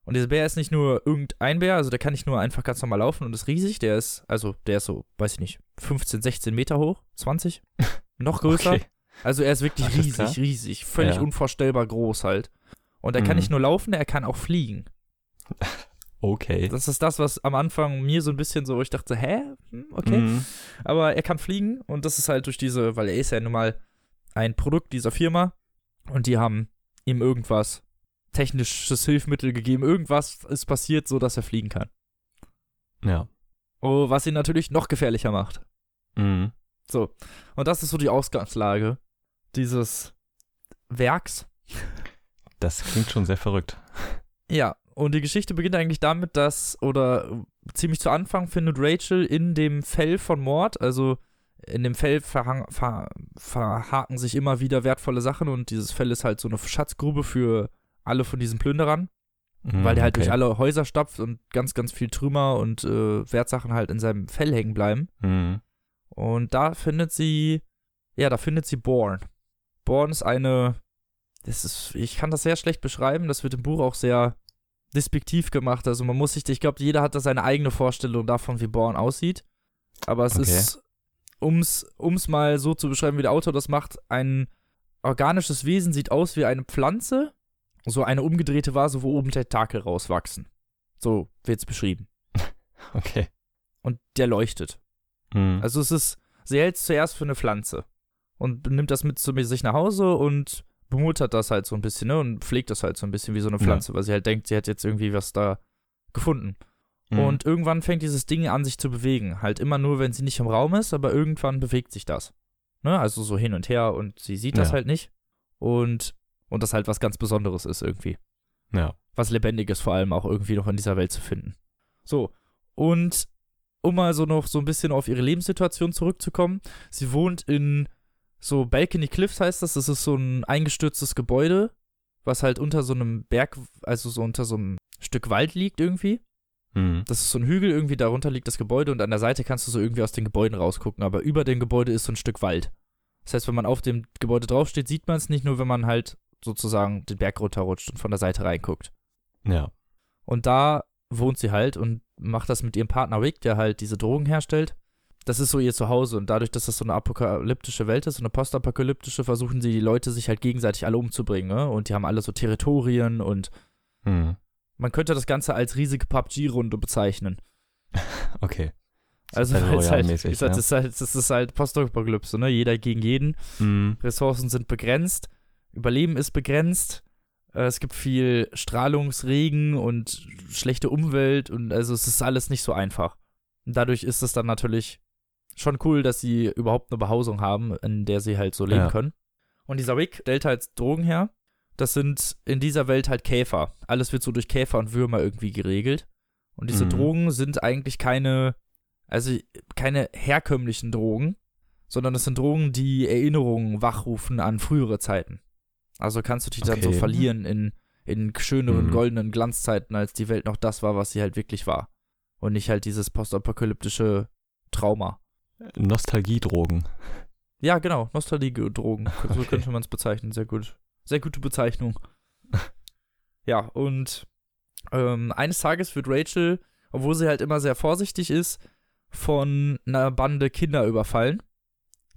Speaker 1: Und dieser Bär ist nicht nur irgendein Bär, also der kann nicht nur einfach ganz normal laufen und ist riesig, der ist, also der ist so, weiß ich nicht, 15, 16 Meter hoch, 20, noch größer.
Speaker 2: Okay.
Speaker 1: Also er ist wirklich riesig, riesig, völlig
Speaker 2: Ja.
Speaker 1: unvorstellbar groß halt. Und er kann
Speaker 2: Mhm.
Speaker 1: nicht nur laufen, er kann auch fliegen.
Speaker 2: Okay.
Speaker 1: Das ist das, was am Anfang mir so ein bisschen so, ich dachte, hä? Hm, okay.
Speaker 2: Mhm.
Speaker 1: Aber er kann fliegen und das ist halt durch diese, weil er ist ja nun mal ein Produkt dieser Firma und die haben ihm irgendwas, technisches Hilfsmittel gegeben, irgendwas ist passiert, so dass er fliegen kann.
Speaker 2: Ja.
Speaker 1: Oh, was ihn natürlich noch gefährlicher macht.
Speaker 2: Mhm.
Speaker 1: So. Und das ist so die Ausgangslage dieses Werks.
Speaker 2: Das klingt schon sehr verrückt.
Speaker 1: Ja, und die Geschichte beginnt eigentlich damit, dass, oder ziemlich zu Anfang findet Rachel in dem Fell von Mord, also in dem Fell verhang, ver, verhaken sich immer wieder wertvolle Sachen und dieses Fell ist halt so eine Schatzgrube für alle von diesen Plünderern,
Speaker 2: Mhm,
Speaker 1: weil der halt
Speaker 2: okay.
Speaker 1: durch alle Häuser stapft und ganz, ganz viel Trümmer und äh, Wertsachen halt in seinem Fell hängen bleiben.
Speaker 2: Mhm.
Speaker 1: Und da findet sie, ja, da findet sie Born. Born ist eine, das ist, ich kann das sehr schlecht beschreiben, das wird im Buch auch sehr despektiv gemacht. Also man muss sich, ich glaube, jeder hat da seine eigene Vorstellung davon, wie Born aussieht. Aber es
Speaker 2: Okay.
Speaker 1: ist, ums, ums mal so zu beschreiben, wie der Autor das macht, ein organisches Wesen sieht aus wie eine Pflanze, so eine umgedrehte Vase, wo oben Tentakel rauswachsen. So wird's beschrieben.
Speaker 2: Okay.
Speaker 1: Und der leuchtet.
Speaker 2: Mhm.
Speaker 1: Also es ist, sie hält es zuerst für eine Pflanze und nimmt das mit zu sich nach Hause und bemuttert das halt so ein bisschen, ne? Und pflegt das halt so ein bisschen wie so eine
Speaker 2: Ja.
Speaker 1: Pflanze, weil sie halt denkt, sie hat jetzt irgendwie was da gefunden.
Speaker 2: Mhm.
Speaker 1: Und irgendwann fängt dieses Ding an, sich zu bewegen. Halt immer nur, wenn sie nicht im Raum ist, aber irgendwann bewegt sich das. Ne? Also so hin und her und sie sieht das
Speaker 2: Ja.
Speaker 1: halt nicht. Und, und das halt was ganz Besonderes ist irgendwie
Speaker 2: ja.
Speaker 1: was Lebendiges vor allem auch irgendwie noch in dieser Welt zu finden. So, und um mal so noch so ein bisschen auf ihre Lebenssituation zurückzukommen, sie wohnt in so Balcony Cliffs heißt das, das ist so ein eingestürztes Gebäude, was halt unter so einem Berg, also so unter so einem Stück Wald liegt irgendwie.
Speaker 2: Mhm.
Speaker 1: Das ist so ein Hügel, irgendwie darunter liegt das Gebäude und an der Seite kannst du so irgendwie aus den Gebäuden rausgucken, aber über dem Gebäude ist so ein Stück Wald. Das heißt, wenn man auf dem Gebäude draufsteht, sieht man es nicht nur, wenn man halt sozusagen den Berg runterrutscht und von der Seite reinguckt.
Speaker 2: Ja.
Speaker 1: Und da wohnt sie halt und macht das mit ihrem Partner Rick, der halt diese Drogen herstellt. Das ist so ihr Zuhause und dadurch, dass das so eine apokalyptische Welt ist, so eine postapokalyptische, versuchen sie die Leute sich halt gegenseitig alle umzubringen. Ne? Und die haben alle so Territorien und
Speaker 2: Mhm.
Speaker 1: man könnte das Ganze als riesige PUBG-Runde bezeichnen.
Speaker 2: Okay.
Speaker 1: Also
Speaker 2: Battle
Speaker 1: weil es halt, ist halt,
Speaker 2: ja.
Speaker 1: das ist halt, ist halt Postapokalypse, ne? Jeder gegen jeden.
Speaker 2: Mhm.
Speaker 1: Ressourcen sind begrenzt, Überleben ist begrenzt. Äh, Es gibt viel Strahlungsregen und schlechte Umwelt und also es ist alles nicht so einfach. Und dadurch ist es dann natürlich schon cool, dass sie überhaupt eine Behausung haben, in der sie halt so leben
Speaker 2: Ja.
Speaker 1: können. Und dieser Rick stellt halt Drogen her. Das sind in dieser Welt halt Käfer. Alles wird so durch Käfer und Würmer irgendwie geregelt. Und diese
Speaker 2: Mhm.
Speaker 1: Drogen sind eigentlich keine, also keine herkömmlichen Drogen, sondern es sind Drogen, die Erinnerungen wachrufen an frühere Zeiten. Also kannst du dich dann so
Speaker 2: Okay.
Speaker 1: verlieren in, in schöneren,
Speaker 2: Mhm.
Speaker 1: goldenen Glanzzeiten, als die Welt noch das war, was sie halt wirklich war. Und nicht halt dieses postapokalyptische Trauma.
Speaker 2: Nostalgiedrogen.
Speaker 1: Ja, genau, Nostalgie-Drogen. So
Speaker 2: Okay.
Speaker 1: könnte man es bezeichnen. Sehr gut. Sehr gute Bezeichnung. ja, und ähm, eines Tages wird Rachel, obwohl sie halt immer sehr vorsichtig ist, von einer Bande Kinder überfallen.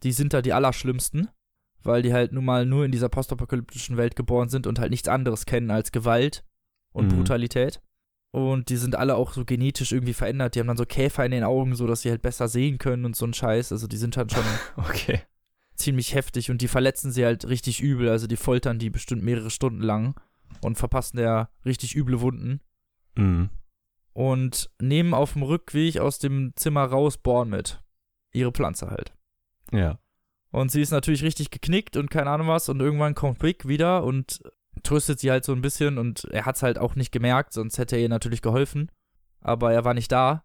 Speaker 1: Die sind da die allerschlimmsten, weil die halt nun mal nur in dieser postapokalyptischen Welt geboren sind und halt nichts anderes kennen als Gewalt und
Speaker 2: Mhm.
Speaker 1: Brutalität. Und die sind alle auch so genetisch irgendwie verändert. Die haben dann so Käfer in den Augen, so dass sie halt besser sehen können und so ein Scheiß. Also die sind dann schon
Speaker 2: Okay.
Speaker 1: ziemlich heftig und die verletzen sie halt richtig übel. Also die foltern die bestimmt mehrere Stunden lang und verpassen der richtig üble Wunden.
Speaker 2: Mhm.
Speaker 1: Und nehmen auf dem Rückweg aus dem Zimmer raus Born mit. Ihre Pflanze halt.
Speaker 2: Ja.
Speaker 1: Und sie ist natürlich richtig geknickt und keine Ahnung was. Und irgendwann kommt Rick wieder und tröstet sie halt so ein bisschen. Und er hat es halt auch nicht gemerkt, sonst hätte er ihr natürlich geholfen. Aber er war nicht da.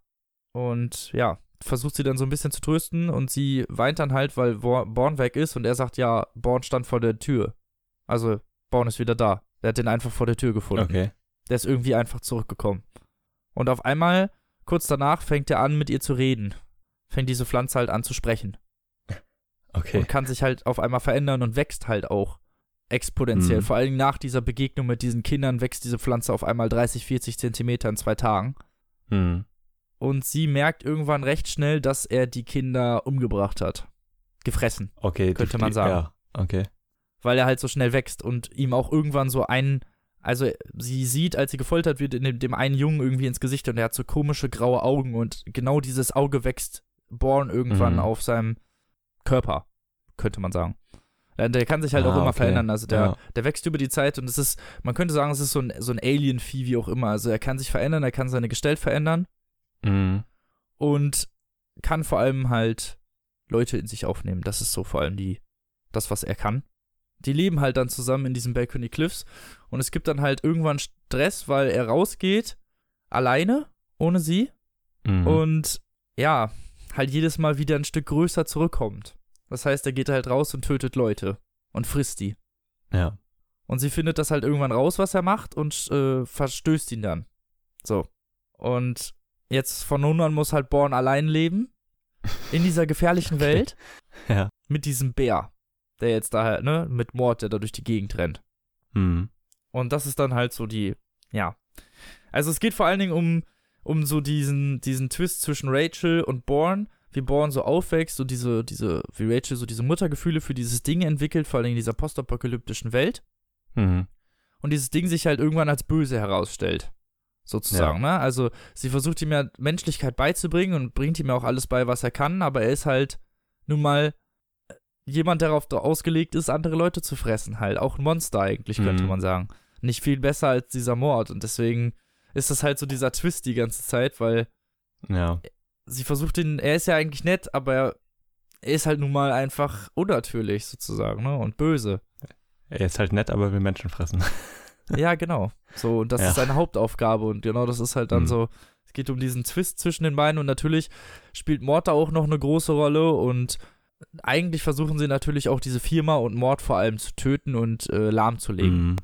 Speaker 1: Und ja, versucht sie dann so ein bisschen zu trösten. Und sie weint dann halt, weil Born weg ist. Und er sagt, ja, Born stand vor der Tür. Also, Born ist wieder da. Er hat den einfach vor der Tür gefunden.
Speaker 2: Okay.
Speaker 1: Der ist irgendwie einfach zurückgekommen. Und auf einmal, kurz danach, fängt er an, mit ihr zu reden. Fängt diese Pflanze halt an zu sprechen.
Speaker 2: Okay.
Speaker 1: Und kann sich halt auf einmal verändern und wächst halt auch exponentiell.
Speaker 2: Mhm.
Speaker 1: Vor allem nach dieser Begegnung mit diesen Kindern wächst diese Pflanze auf einmal 30, 40 Zentimeter in zwei Tagen.
Speaker 2: Mhm.
Speaker 1: Und sie merkt irgendwann recht schnell, dass er die Kinder umgebracht hat. Gefressen.
Speaker 2: Okay.
Speaker 1: Könnte
Speaker 2: die,
Speaker 1: man sagen.
Speaker 2: Ja, okay.
Speaker 1: Weil er halt so schnell wächst und ihm auch irgendwann so ein. Also, sie sieht, als sie gefoltert wird, in dem, dem einen Jungen irgendwie ins Gesicht und er hat so komische graue Augen und genau dieses Auge wächst Born irgendwann
Speaker 2: Mhm.
Speaker 1: auf seinem Körper, könnte man sagen. Der kann sich halt
Speaker 2: Ah,
Speaker 1: auch immer
Speaker 2: okay.
Speaker 1: verändern. Also der,
Speaker 2: Ja.
Speaker 1: der wächst über die Zeit und es ist, man könnte sagen, es ist so ein, so ein Alien-Vieh, wie auch immer. Also er kann sich verändern, er kann seine Gestalt verändern
Speaker 2: Mhm.
Speaker 1: und kann vor allem halt Leute in sich aufnehmen. Das ist so vor allem die, das, was er kann. Die leben halt dann zusammen in diesen Balcony Cliffs und es gibt dann halt irgendwann Stress, weil er rausgeht, alleine, ohne sie
Speaker 2: Mhm.
Speaker 1: und ja, halt jedes Mal wieder ein Stück größer zurückkommt. Das heißt, er geht halt raus und tötet Leute und frisst die.
Speaker 2: ja.
Speaker 1: Und sie findet das halt irgendwann raus, was er macht und äh, verstößt ihn dann. So. Und jetzt von nun an muss halt Born allein leben. In dieser gefährlichen
Speaker 2: Okay.
Speaker 1: Welt.
Speaker 2: Ja.
Speaker 1: Mit diesem Bär. Der jetzt da halt, ne, mit Mord, der da durch die Gegend rennt.
Speaker 2: Mhm.
Speaker 1: Und das ist dann halt so die, ja. Also es geht vor allen Dingen um, um so diesen, diesen Twist zwischen Rachel und Born, wie Born so aufwächst und diese, diese, wie Rachel so diese Muttergefühle für dieses Ding entwickelt, vor allen Dingen in dieser postapokalyptischen Welt.
Speaker 2: Mhm.
Speaker 1: Und dieses Ding sich halt irgendwann als böse herausstellt. Sozusagen, ne? Also sie versucht ihm ja Menschlichkeit beizubringen und bringt ihm ja auch alles bei, was er kann, aber er ist halt nun mal äh, jemand, der darauf ausgelegt ist, andere Leute zu fressen, halt. Auch ein Monster eigentlich, könnte
Speaker 2: Mhm.
Speaker 1: man sagen. Nicht viel besser als dieser Mord. Und deswegen ist das halt so dieser Twist die ganze Zeit, weil
Speaker 2: Ja.
Speaker 1: Sie versucht ihn, er ist ja eigentlich nett, aber er, ist halt nun mal einfach unnatürlich sozusagen, ne? Und böse.
Speaker 2: Er ist halt nett, aber will Menschen fressen.
Speaker 1: Ja, genau. So, und das
Speaker 2: Ja.
Speaker 1: ist seine Hauptaufgabe und genau das ist halt dann
Speaker 2: Mhm.
Speaker 1: so, es geht um diesen Twist zwischen den beiden und natürlich spielt Mord da auch noch eine große Rolle und eigentlich versuchen sie natürlich auch diese Firma und Mord vor allem zu töten und äh, lahmzulegen.
Speaker 2: Mhm.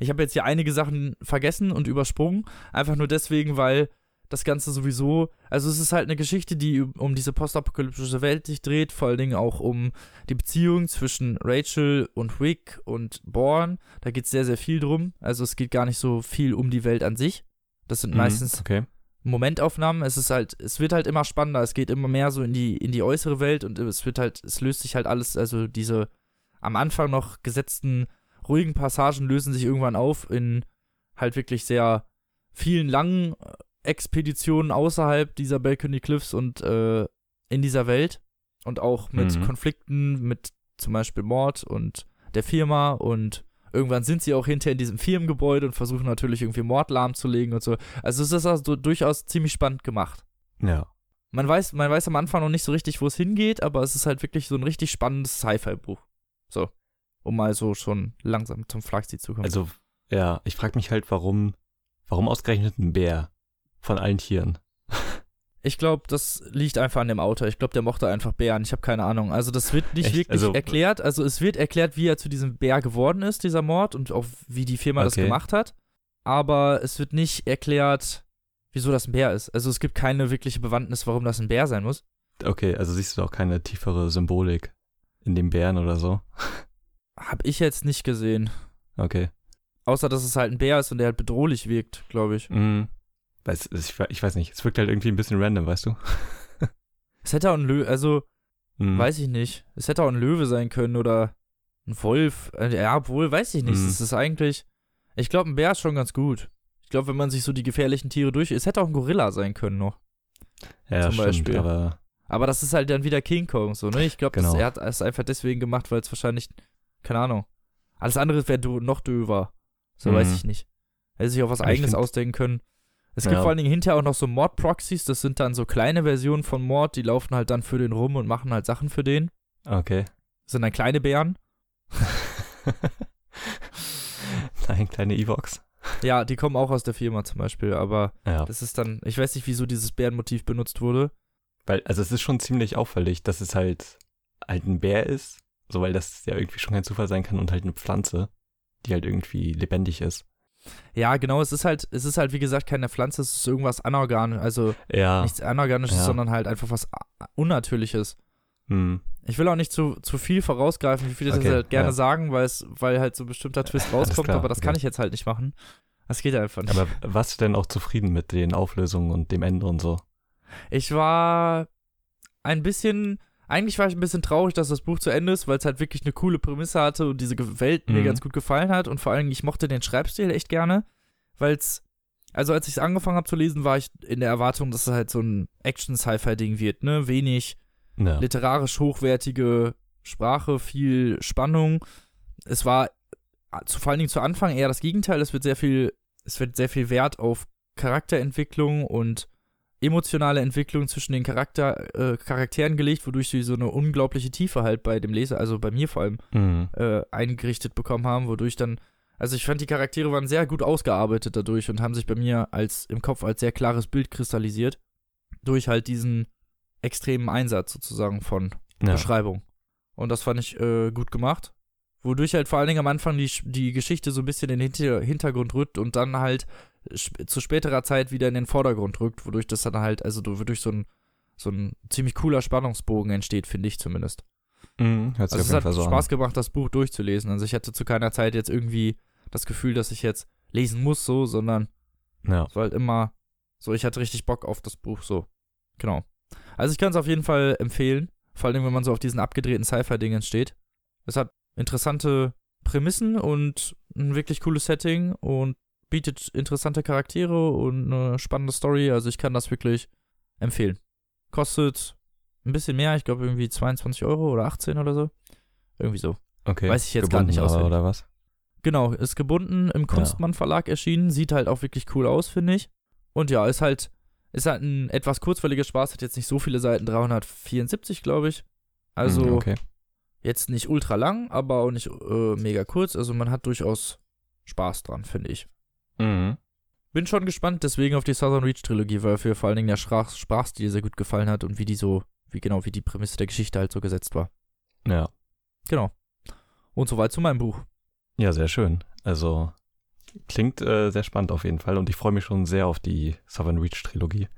Speaker 1: Ich habe jetzt hier einige Sachen vergessen und übersprungen, einfach nur deswegen, weil das Ganze sowieso, also es ist halt eine Geschichte, die um diese postapokalyptische Welt sich dreht, vor allen Dingen auch um die Beziehung zwischen Rachel und Rick und Born. Da geht es sehr, sehr viel drum. Also es geht gar nicht so viel um die Welt an sich. Das sind
Speaker 2: Mhm.
Speaker 1: meistens
Speaker 2: Okay.
Speaker 1: Momentaufnahmen. Es ist halt, es wird halt immer spannender. Es geht immer mehr so in die, in die äußere Welt und es wird halt, es löst sich halt alles, also diese am Anfang noch gesetzten ruhigen Passagen lösen sich irgendwann auf in halt wirklich sehr vielen langen Expeditionen außerhalb dieser Balcony Cliffs und äh, in dieser Welt und auch mit
Speaker 2: Mhm.
Speaker 1: Konflikten mit zum Beispiel Mord und der Firma und irgendwann sind sie auch hinter in diesem Firmengebäude und versuchen natürlich irgendwie Mord lahmzulegen und so. Also es ist also durchaus ziemlich spannend gemacht.
Speaker 2: Ja.
Speaker 1: Man weiß, man weiß am Anfang noch nicht so richtig, wo es hingeht, aber es ist halt wirklich so ein richtig spannendes Sci-Fi-Buch. So. Um mal so schon langsam zum Flaxi zu kommen.
Speaker 2: Also, ja, ich frage mich halt, warum, warum ausgerechnet ein Bär von allen Tieren?
Speaker 1: ich glaube, das liegt einfach an dem Autor. Ich glaube, der mochte einfach Bären. Ich habe keine Ahnung. Also das wird nicht
Speaker 2: Echt?
Speaker 1: wirklich
Speaker 2: Also-
Speaker 1: erklärt. Also es wird erklärt, wie er zu diesem Bär geworden ist, dieser Mord, und auch wie die Firma das
Speaker 2: Okay.
Speaker 1: gemacht hat. Aber es wird nicht erklärt, wieso das ein Bär ist. Also es gibt keine wirkliche Bewandtnis, warum das ein Bär sein muss.
Speaker 2: Okay, also siehst du auch keine tiefere Symbolik in dem Bären oder so?
Speaker 1: Hab ich jetzt nicht gesehen.
Speaker 2: Okay.
Speaker 1: Außer, dass es halt ein Bär ist und der halt bedrohlich wirkt, glaube ich.
Speaker 2: Mhm. Weiß, ich, we- ich weiß nicht, es wirkt halt irgendwie ein bisschen random, weißt du?
Speaker 1: Es hätte auch ein Löwe, also,
Speaker 2: Mhm.
Speaker 1: weiß ich nicht. Es hätte auch ein Löwe sein können oder ein Wolf. Äh, Ja, obwohl, weiß ich nicht.
Speaker 2: Mhm.
Speaker 1: Es ist eigentlich, ich glaube, ein Bär ist schon ganz gut. Ich glaube, wenn man sich so die gefährlichen Tiere durch, es hätte auch ein Gorilla sein können noch.
Speaker 2: ja,
Speaker 1: zum
Speaker 2: stimmt,
Speaker 1: Beispiel.
Speaker 2: aber
Speaker 1: Aber das ist halt dann wieder King Kong, so, ne? Ich glaube,
Speaker 2: Genau.
Speaker 1: er hat es einfach deswegen gemacht, weil es wahrscheinlich, keine Ahnung. Alles andere wäre du noch döver. So
Speaker 2: Mhm.
Speaker 1: weiß ich nicht. Hätte sich auch was
Speaker 2: Aber
Speaker 1: eigenes ausdenken können. Es gibt
Speaker 2: Ja.
Speaker 1: vor allen Dingen hinterher auch noch so Mord-Proxies, das sind dann so kleine Versionen von Mord, die laufen halt dann für den rum und machen halt Sachen für den.
Speaker 2: Okay.
Speaker 1: Das sind dann kleine Bären.
Speaker 2: Nein, kleine Evox.
Speaker 1: Ja, die kommen auch aus der Firma zum Beispiel, aber
Speaker 2: Ja.
Speaker 1: das ist dann, ich weiß nicht, wieso dieses Bärenmotiv benutzt wurde.
Speaker 2: Weil, also es ist schon ziemlich auffällig, dass es halt halt ein Bär ist, so weil das ja irgendwie schon kein Zufall sein kann und halt eine Pflanze, die halt irgendwie lebendig ist.
Speaker 1: Ja, genau, es ist halt, es ist halt, wie gesagt, keine Pflanze, es ist irgendwas anorganisch, also
Speaker 2: Ja.
Speaker 1: nichts Anorganisches,
Speaker 2: Ja.
Speaker 1: sondern halt einfach was Unnatürliches.
Speaker 2: Hm.
Speaker 1: Ich will auch nicht zu, zu viel vorausgreifen, wie viele das
Speaker 2: Okay,
Speaker 1: halt gerne
Speaker 2: ja.
Speaker 1: sagen, weil es, weil halt so ein bestimmter Twist
Speaker 2: Alles
Speaker 1: rauskommt, aber das
Speaker 2: okay.
Speaker 1: kann ich jetzt halt nicht machen. Das geht einfach nicht.
Speaker 2: Aber warst du denn auch zufrieden mit den Auflösungen und dem Ende und so?
Speaker 1: Ich war ein bisschen, eigentlich war ich ein bisschen traurig, dass das Buch zu Ende ist, weil es halt wirklich eine coole Prämisse hatte und diese Welt mir
Speaker 2: Mhm.
Speaker 1: ganz gut gefallen hat und vor allem, ich mochte den Schreibstil echt gerne, weil es, also als ich es angefangen habe zu lesen, war ich in der Erwartung, dass es halt so ein Action-Sci-Fi-Ding wird, ne, wenig
Speaker 2: Ja.
Speaker 1: literarisch hochwertige Sprache, viel Spannung. Es war zu, vor allen Dingen zu Anfang eher das Gegenteil. Es wird sehr viel, es wird sehr viel Wert auf Charakterentwicklung und emotionale Entwicklung zwischen den Charakter, äh, Charakteren gelegt, wodurch sie so eine unglaubliche Tiefe halt bei dem Leser, also bei mir vor allem,
Speaker 2: Mhm.
Speaker 1: äh, eingerichtet bekommen haben, wodurch dann, also ich fand die Charaktere waren sehr gut ausgearbeitet dadurch und haben sich bei mir als im Kopf als sehr klares Bild kristallisiert durch halt diesen extremen Einsatz sozusagen von
Speaker 2: Ja.
Speaker 1: Beschreibung. Und das fand ich äh, gut gemacht. Wodurch halt vor allen Dingen am Anfang die, die Geschichte so ein bisschen in den Hinter Hintergrund rückt und dann halt sp zu späterer Zeit wieder in den Vordergrund rückt, wodurch das dann halt, also wodurch so ein, so ein ziemlich cooler Spannungsbogen entsteht, finde ich zumindest.
Speaker 2: Mhm.
Speaker 1: Also es hat
Speaker 2: Fall so
Speaker 1: Spaß
Speaker 2: an.
Speaker 1: gemacht, das Buch durchzulesen. Also ich hatte zu keiner Zeit jetzt irgendwie das Gefühl, dass ich jetzt lesen muss, so, sondern
Speaker 2: Ja.
Speaker 1: war halt immer so, ich hatte richtig Bock auf das Buch, so. Genau. Also ich kann es auf jeden Fall empfehlen, vor allem wenn man so auf diesen abgedrehten Sci-Fi-Dingen steht. Es hat interessante Prämissen und ein wirklich cooles Setting und bietet interessante Charaktere und eine spannende Story. Also ich kann das wirklich empfehlen. Kostet ein bisschen mehr, ich glaube irgendwie 22 Euro oder 18 oder so. Irgendwie so.
Speaker 2: Okay.
Speaker 1: Weiß ich jetzt gar nicht auswendig.
Speaker 2: Oder was?
Speaker 1: Genau, ist gebunden im Kunstmann Verlag erschienen, sieht halt auch wirklich cool aus, finde ich. Und ja, ist halt, ist halt ein etwas kurzweiliger Spaß, hat jetzt nicht so viele Seiten, 374, glaube ich. Also
Speaker 2: Mhm, okay.
Speaker 1: jetzt nicht ultra lang, aber auch nicht äh, mega kurz. Also man hat durchaus Spaß dran, finde ich.
Speaker 2: Mhm.
Speaker 1: Bin schon gespannt deswegen auf die Southern Reach Trilogie, weil mir vor allen Dingen der Sprach Sprachstil sehr gut gefallen hat und wie die so, wie genau, wie die Prämisse der Geschichte halt so gesetzt war.
Speaker 2: Ja.
Speaker 1: Genau. Und soweit zu meinem Buch.
Speaker 2: Ja, sehr schön. Also klingt äh, sehr spannend auf jeden Fall und ich freue mich schon sehr auf die Southern Reach Trilogie.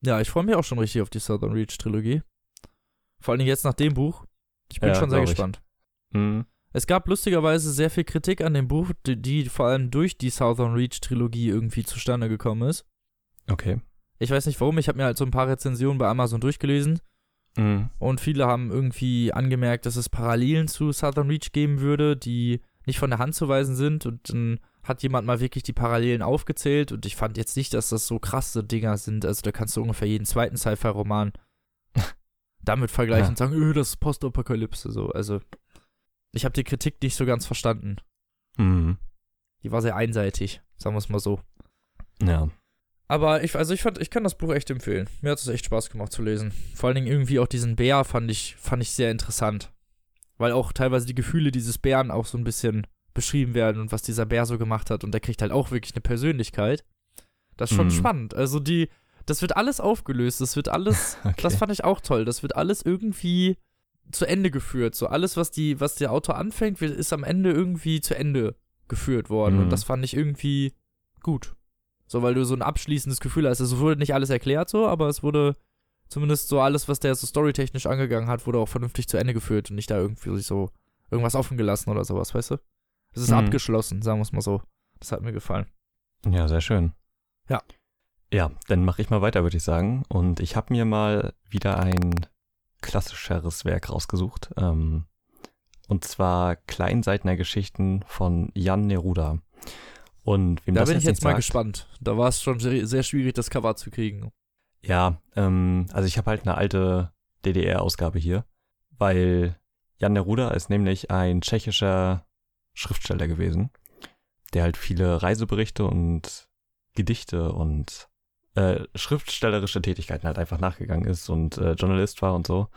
Speaker 1: Ja, ich freue mich auch schon richtig auf die Southern Reach Trilogie. Vor allen Dingen jetzt nach dem Buch. Ich bin
Speaker 2: Ja,
Speaker 1: schon sehr
Speaker 2: glaub ich.
Speaker 1: gespannt.
Speaker 2: Mhm.
Speaker 1: Es gab lustigerweise sehr viel Kritik an dem Buch, die, die vor allem durch die Southern Reach Trilogie irgendwie zustande gekommen ist.
Speaker 2: Okay.
Speaker 1: Ich weiß nicht warum, ich habe mir halt so ein paar Rezensionen bei Amazon durchgelesen
Speaker 2: Mhm.
Speaker 1: und viele haben irgendwie angemerkt, dass es Parallelen zu Southern Reach geben würde, die nicht von der Hand zu weisen sind und dann hat jemand mal wirklich die Parallelen aufgezählt und ich fand jetzt nicht, dass das so krasse Dinger sind. Also da kannst du ungefähr jeden zweiten Sci-Fi-Roman damit vergleichen
Speaker 2: Ja.
Speaker 1: und sagen, öh, das ist Postapokalypse so. Also ich habe die Kritik nicht so ganz verstanden.
Speaker 2: Mhm.
Speaker 1: Die war sehr einseitig, sagen wir es mal so.
Speaker 2: Ja.
Speaker 1: Aber ich, also ich fand, ich kann das Buch echt empfehlen. Mir hat es echt Spaß gemacht zu lesen. Vor allen Dingen irgendwie auch diesen Bär fand ich, fand ich sehr interessant. Weil auch teilweise die Gefühle dieses Bären auch so ein bisschen beschrieben werden und was dieser Bär so gemacht hat. Und der kriegt halt auch wirklich eine Persönlichkeit. Das ist schon
Speaker 2: Mhm.
Speaker 1: spannend. Also die, das wird alles aufgelöst. Das wird alles,
Speaker 2: Okay.
Speaker 1: das fand ich auch toll. Das wird alles irgendwie zu Ende geführt. So alles, was die, was der Autor anfängt, wird, ist am Ende irgendwie zu Ende geführt worden.
Speaker 2: Mhm.
Speaker 1: Und das fand ich irgendwie gut. So, weil du so ein abschließendes Gefühl hast. Also, es wurde nicht alles erklärt so, aber es wurde zumindest so alles, was der so storytechnisch angegangen hat, wurde auch vernünftig zu Ende geführt und nicht da irgendwie so irgendwas offen gelassen oder sowas, weißt du? Es ist
Speaker 2: Mhm.
Speaker 1: abgeschlossen, sagen wir es mal so. Das hat mir gefallen.
Speaker 2: Ja, sehr schön.
Speaker 1: Ja.
Speaker 2: Ja, dann mache ich mal weiter, würde ich sagen. Und ich habe mir mal wieder ein klassischeres Werk rausgesucht. Ähm, und zwar Kleinseitner Geschichten von Jan Neruda. Und wem
Speaker 1: Da
Speaker 2: das
Speaker 1: bin ich jetzt mal
Speaker 2: sagt,
Speaker 1: gespannt. Da war es schon sehr, sehr schwierig, das Cover zu kriegen.
Speaker 2: Ja, ähm, also ich habe halt eine alte DDR-Ausgabe hier, weil Jan Neruda ist nämlich ein tschechischer Schriftsteller gewesen, der halt viele Reiseberichte und Gedichte und äh, schriftstellerische Tätigkeiten halt einfach nachgegangen ist und äh, Journalist war und so.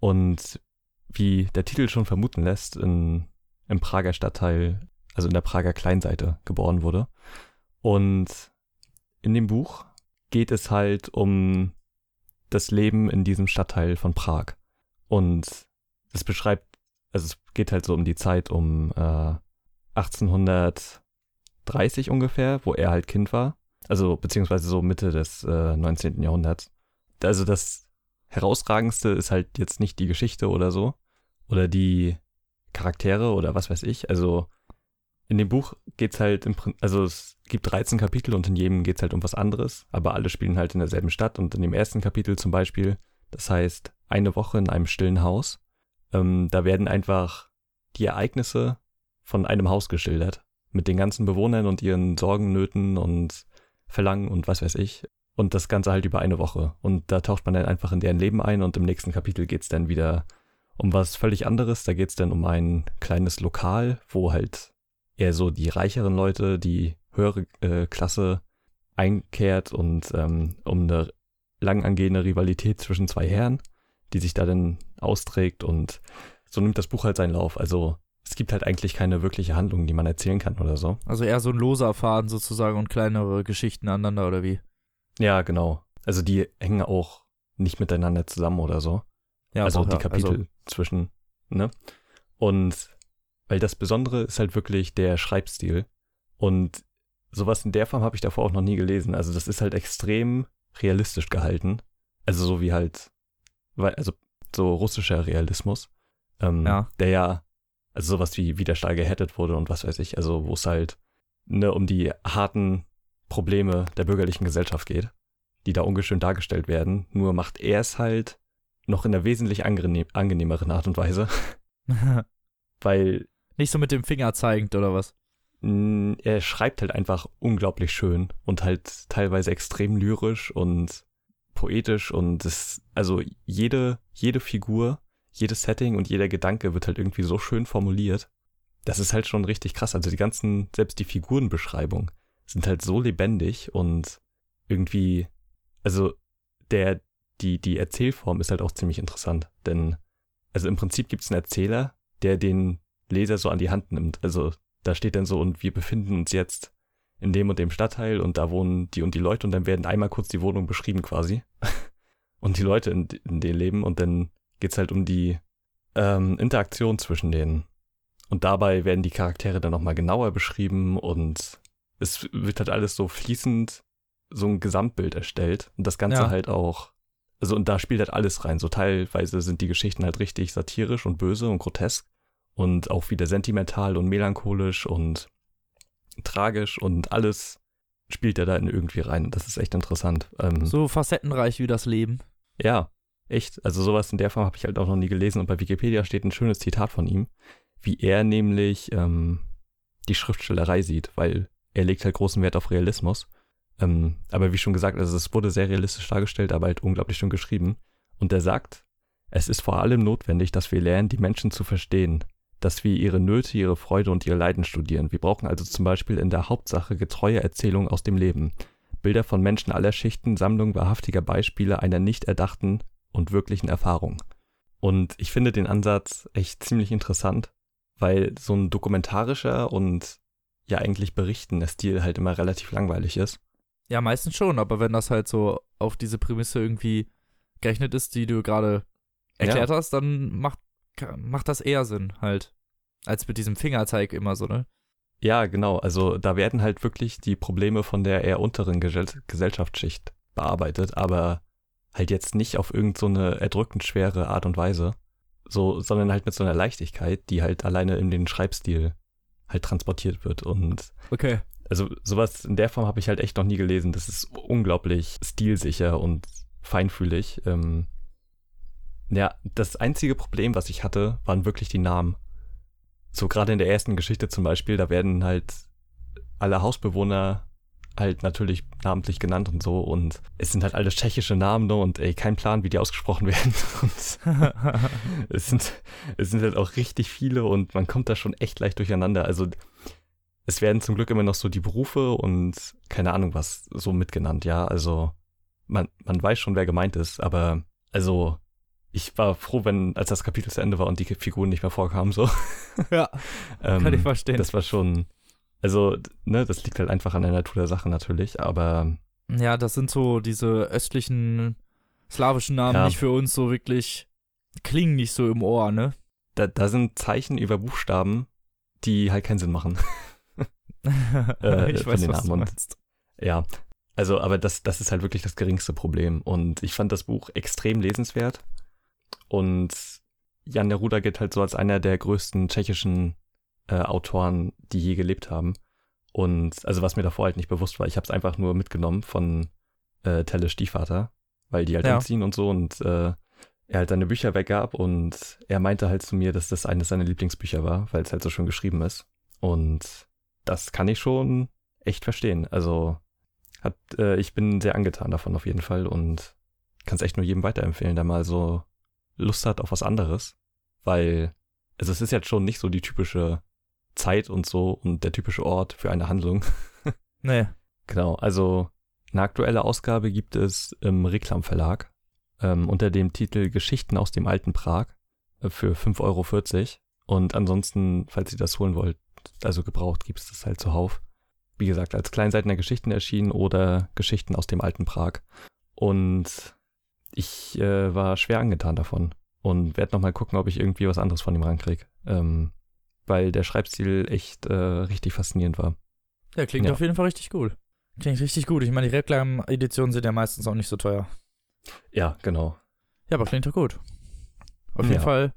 Speaker 2: Und wie der Titel schon vermuten lässt, in, im Prager Stadtteil, also in der Prager Kleinseite geboren wurde. Und in dem Buch geht es halt um das Leben in diesem Stadtteil von Prag. Und es beschreibt, also es geht halt so um die Zeit um äh, 1830 ungefähr, wo er halt Kind war. Also beziehungsweise so Mitte des äh, 19. Jahrhunderts. Also das herausragendste ist halt jetzt nicht die Geschichte oder so. Oder die Charaktere oder was weiß ich. Also in dem Buch geht's halt im Prinzip, also es gibt 13 Kapitel und in jedem geht's halt um was anderes, aber alle spielen halt in derselben Stadt und in dem ersten Kapitel zum Beispiel, das heißt eine Woche in einem stillen Haus, ähm, da werden einfach die Ereignisse von einem Haus geschildert, mit den ganzen Bewohnern und ihren Sorgen, Nöten und Verlangen und was weiß ich. Und das Ganze halt über eine Woche. Und da taucht man dann einfach in deren Leben ein und im nächsten Kapitel geht's dann wieder um was völlig anderes. Da geht's dann um ein kleines Lokal, wo halt eher so die reicheren Leute, die höhere äh, Klasse einkehrt und ähm, um eine lang angehende Rivalität zwischen zwei Herren, die sich da dann austrägt und so nimmt das Buch halt seinen Lauf. Also es gibt halt eigentlich keine wirkliche Handlung, die man erzählen kann oder so.
Speaker 1: Also eher so ein loser Faden sozusagen und kleinere Geschichten aneinander oder wie?
Speaker 2: Ja, genau. Also die hängen auch nicht miteinander zusammen oder so. Ja, also auch, die Kapitel also. zwischen, ne? Und weil das Besondere ist halt wirklich der Schreibstil. Und sowas in der Form habe ich davor auch noch nie gelesen. Also das ist halt extrem realistisch gehalten. Also so wie halt, weil, also so russischer Realismus. Ähm, ja. Der ja, also sowas wie, wie der Stahl gehättet wurde und was weiß ich, also wo es halt ne, um die harten Probleme der bürgerlichen Gesellschaft geht, die da ungeschön dargestellt werden. Nur macht er es halt noch in einer wesentlich angenehm, angenehmeren Art und Weise. Weil
Speaker 1: nicht so mit dem Finger zeigend oder was?
Speaker 2: Er schreibt halt einfach unglaublich schön und halt teilweise extrem lyrisch und poetisch und es, also jede, jede Figur, jedes Setting und jeder Gedanke wird halt irgendwie so schön formuliert. Das ist halt schon richtig krass. Also die ganzen, selbst die Figurenbeschreibungen sind halt so lebendig und irgendwie, also der, die, die Erzählform ist halt auch ziemlich interessant, denn, also im Prinzip gibt es einen Erzähler, der den Leser so an die Hand nimmt. Also da steht dann so, und wir befinden uns jetzt in dem und dem Stadtteil und da wohnen die und die Leute und dann werden einmal kurz die Wohnung beschrieben quasi. und die Leute in, in denen leben und dann geht's halt um die ähm, Interaktion zwischen denen. Und dabei werden die Charaktere dann nochmal genauer beschrieben und es wird halt alles so fließend so ein Gesamtbild erstellt und das Ganze ja. halt auch, also und da spielt halt alles rein. So teilweise sind die Geschichten halt richtig satirisch und böse und grotesk und auch wieder sentimental und melancholisch und tragisch und alles spielt er da in irgendwie rein. Das ist echt interessant.
Speaker 1: Ähm, so facettenreich wie das Leben.
Speaker 2: Ja, echt. Also sowas in der Form habe ich halt auch noch nie gelesen und bei Wikipedia steht ein schönes Zitat von ihm, wie er nämlich ähm, die Schriftstellerei sieht, weil er legt halt großen Wert auf Realismus. Ähm, aber wie schon gesagt, also es wurde sehr realistisch dargestellt, aber halt unglaublich schön geschrieben. Und er sagt, es ist vor allem notwendig, dass wir lernen, die Menschen zu verstehen, dass wir ihre Nöte, ihre Freude und ihr Leiden studieren. Wir brauchen also zum Beispiel in der Hauptsache getreue Erzählungen aus dem Leben. Bilder von Menschen aller Schichten, Sammlung wahrhaftiger Beispiele einer nicht erdachten und wirklichen Erfahrung. Und ich finde den Ansatz echt ziemlich interessant, weil so ein dokumentarischer und ja eigentlich berichtender Stil halt immer relativ langweilig ist.
Speaker 1: Ja, meistens schon, aber wenn das halt so auf diese Prämisse irgendwie gerechnet ist, die du gerade erklärt ja. hast, dann macht macht das eher Sinn halt. Als mit diesem Fingerzeig immer so, ne?
Speaker 2: Ja, genau. Also da werden halt wirklich die Probleme von der eher unteren Gesell Gesellschaftsschicht bearbeitet, aber halt jetzt nicht auf irgendeine so erdrückend schwere Art und Weise. So, sondern halt mit so einer Leichtigkeit, die halt alleine in den Schreibstil halt transportiert wird. Und
Speaker 1: okay.
Speaker 2: also sowas in der Form habe ich halt echt noch nie gelesen. Das ist unglaublich stilsicher und feinfühlig. Ähm, ja, das einzige Problem, was ich hatte, waren wirklich die Namen. So gerade in der ersten Geschichte zum Beispiel, da werden halt alle Hausbewohner halt natürlich namentlich genannt und so und es sind halt alles tschechische Namen ne, und ey, kein Plan, wie die ausgesprochen werden. Es sind, es sind halt auch richtig viele und man kommt da schon echt leicht durcheinander. Also es werden zum Glück immer noch so die Berufe und keine Ahnung was so mitgenannt, ja. Also man, man weiß schon, wer gemeint ist, aber also ich war froh, wenn, als das Kapitel zu Ende war und die Figuren nicht mehr vorkamen, so.
Speaker 1: Ja, ähm, kann ich verstehen.
Speaker 2: Das war schon, also, ne, das liegt halt einfach an der Natur der Sache natürlich, aber.
Speaker 1: Ja, das sind so diese östlichen slawischen Namen ja. nicht für uns so wirklich, klingen nicht so im Ohr, ne?
Speaker 2: Da, da sind Zeichen über Buchstaben, die halt keinen Sinn machen.
Speaker 1: äh, ich weiß, was du meinst.
Speaker 2: Ja, also, aber das, das ist halt wirklich das geringste Problem. Und ich fand das Buch extrem lesenswert. Und Jan Neruda gilt halt so als einer der größten tschechischen äh, Autoren, die je gelebt haben. Und also was mir davor halt nicht bewusst war, ich habe es einfach nur mitgenommen von äh, Telle Stiefvater, weil die halt ja. umziehen und so und äh, er halt seine Bücher weggab und er meinte halt zu mir, dass das eines seiner Lieblingsbücher war, weil es halt so schön geschrieben ist. Und das kann ich schon echt verstehen. Also hat, äh, ich bin sehr angetan davon auf jeden Fall und kann es echt nur jedem weiterempfehlen, der mal so Lust hat auf was anderes, weil also es ist jetzt schon nicht so die typische Zeit und so und der typische Ort für eine Handlung.
Speaker 1: nee.
Speaker 2: Genau, also eine aktuelle Ausgabe gibt es im Reklam Verlag ähm, unter dem Titel Geschichten aus dem alten Prag äh, für 5,40 Euro. Und ansonsten, falls ihr das holen wollt, also gebraucht, gibt es das halt zuhauf. Wie gesagt, als Kleinseitener Geschichten erschienen oder Geschichten aus dem alten Prag. Und ich äh, war schwer angetan davon und werde nochmal gucken, ob ich irgendwie was anderes von ihm rankriege. Ähm, weil der Schreibstil echt äh, richtig faszinierend war.
Speaker 1: Ja, klingt ja. auf jeden Fall richtig gut. Klingt richtig gut. Ich meine, die Reklam-Editionen sind ja meistens auch nicht so teuer.
Speaker 2: Ja, genau.
Speaker 1: Ja, aber klingt doch gut. Auf jeden ja. Fall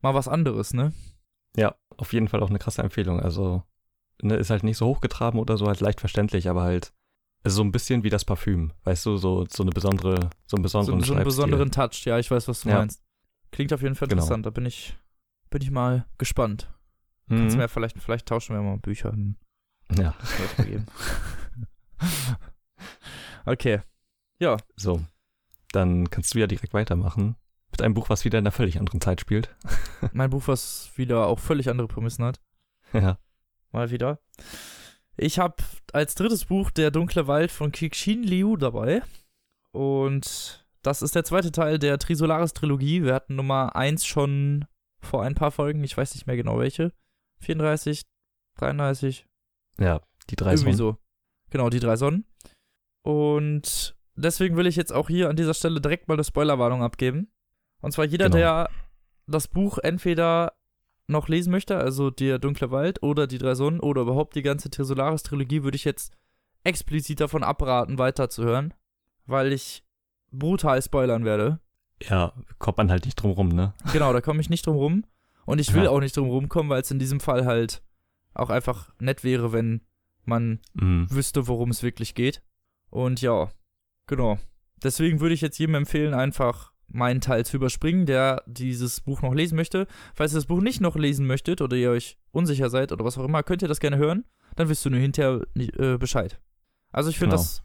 Speaker 1: mal was anderes, ne?
Speaker 2: Ja, auf jeden Fall auch eine krasse Empfehlung. Also, ne, ist halt nicht so hochgetraben oder so, halt leicht verständlich, aber halt also so ein bisschen wie das Parfüm, weißt du, so, so eine besondere, so einen besonderen
Speaker 1: So, so einen besonderen Touch, ja, ich weiß, was du ja. meinst. Klingt auf jeden Fall genau. interessant, da bin ich, bin ich mal gespannt. Mhm. Kannst du mir vielleicht, vielleicht tauschen wir mal Bücher.
Speaker 2: Ja.
Speaker 1: okay. Ja.
Speaker 2: So. Dann kannst du ja direkt weitermachen. Mit einem Buch, was wieder in einer völlig anderen Zeit spielt.
Speaker 1: mein Buch, was wieder auch völlig andere Prämissen hat.
Speaker 2: Ja.
Speaker 1: Mal wieder. Ich habe als drittes Buch Der dunkle Wald von Kixin Liu dabei. Und das ist der zweite Teil der Trisolaris-Trilogie. Wir hatten Nummer 1 schon vor ein paar Folgen, ich weiß nicht mehr genau welche. 34, 33.
Speaker 2: Ja, die drei
Speaker 1: Irgendwie Sonnen. so. Genau, die drei Sonnen. Und deswegen will ich jetzt auch hier an dieser Stelle direkt mal eine Spoilerwarnung abgeben. Und zwar jeder, genau. der das Buch entweder noch lesen möchte, also der Dunkle Wald oder die drei Sonnen oder überhaupt die ganze Trisolaris-Trilogie, würde ich jetzt explizit davon abraten, weiterzuhören, weil ich brutal spoilern werde.
Speaker 2: Ja, kommt man halt nicht drum rum, ne?
Speaker 1: Genau, da komme ich nicht drum rum. Und ich will ja. auch nicht drum rumkommen, weil es in diesem Fall halt auch einfach nett wäre, wenn man mhm. wüsste, worum es wirklich geht. Und ja, genau. Deswegen würde ich jetzt jedem empfehlen, einfach meinen Teil zu überspringen, der dieses Buch noch lesen möchte. Falls ihr das Buch nicht noch lesen möchtet oder ihr euch unsicher seid oder was auch immer, könnt ihr das gerne hören. Dann wisst du nur hinterher äh, Bescheid. Also ich finde genau. das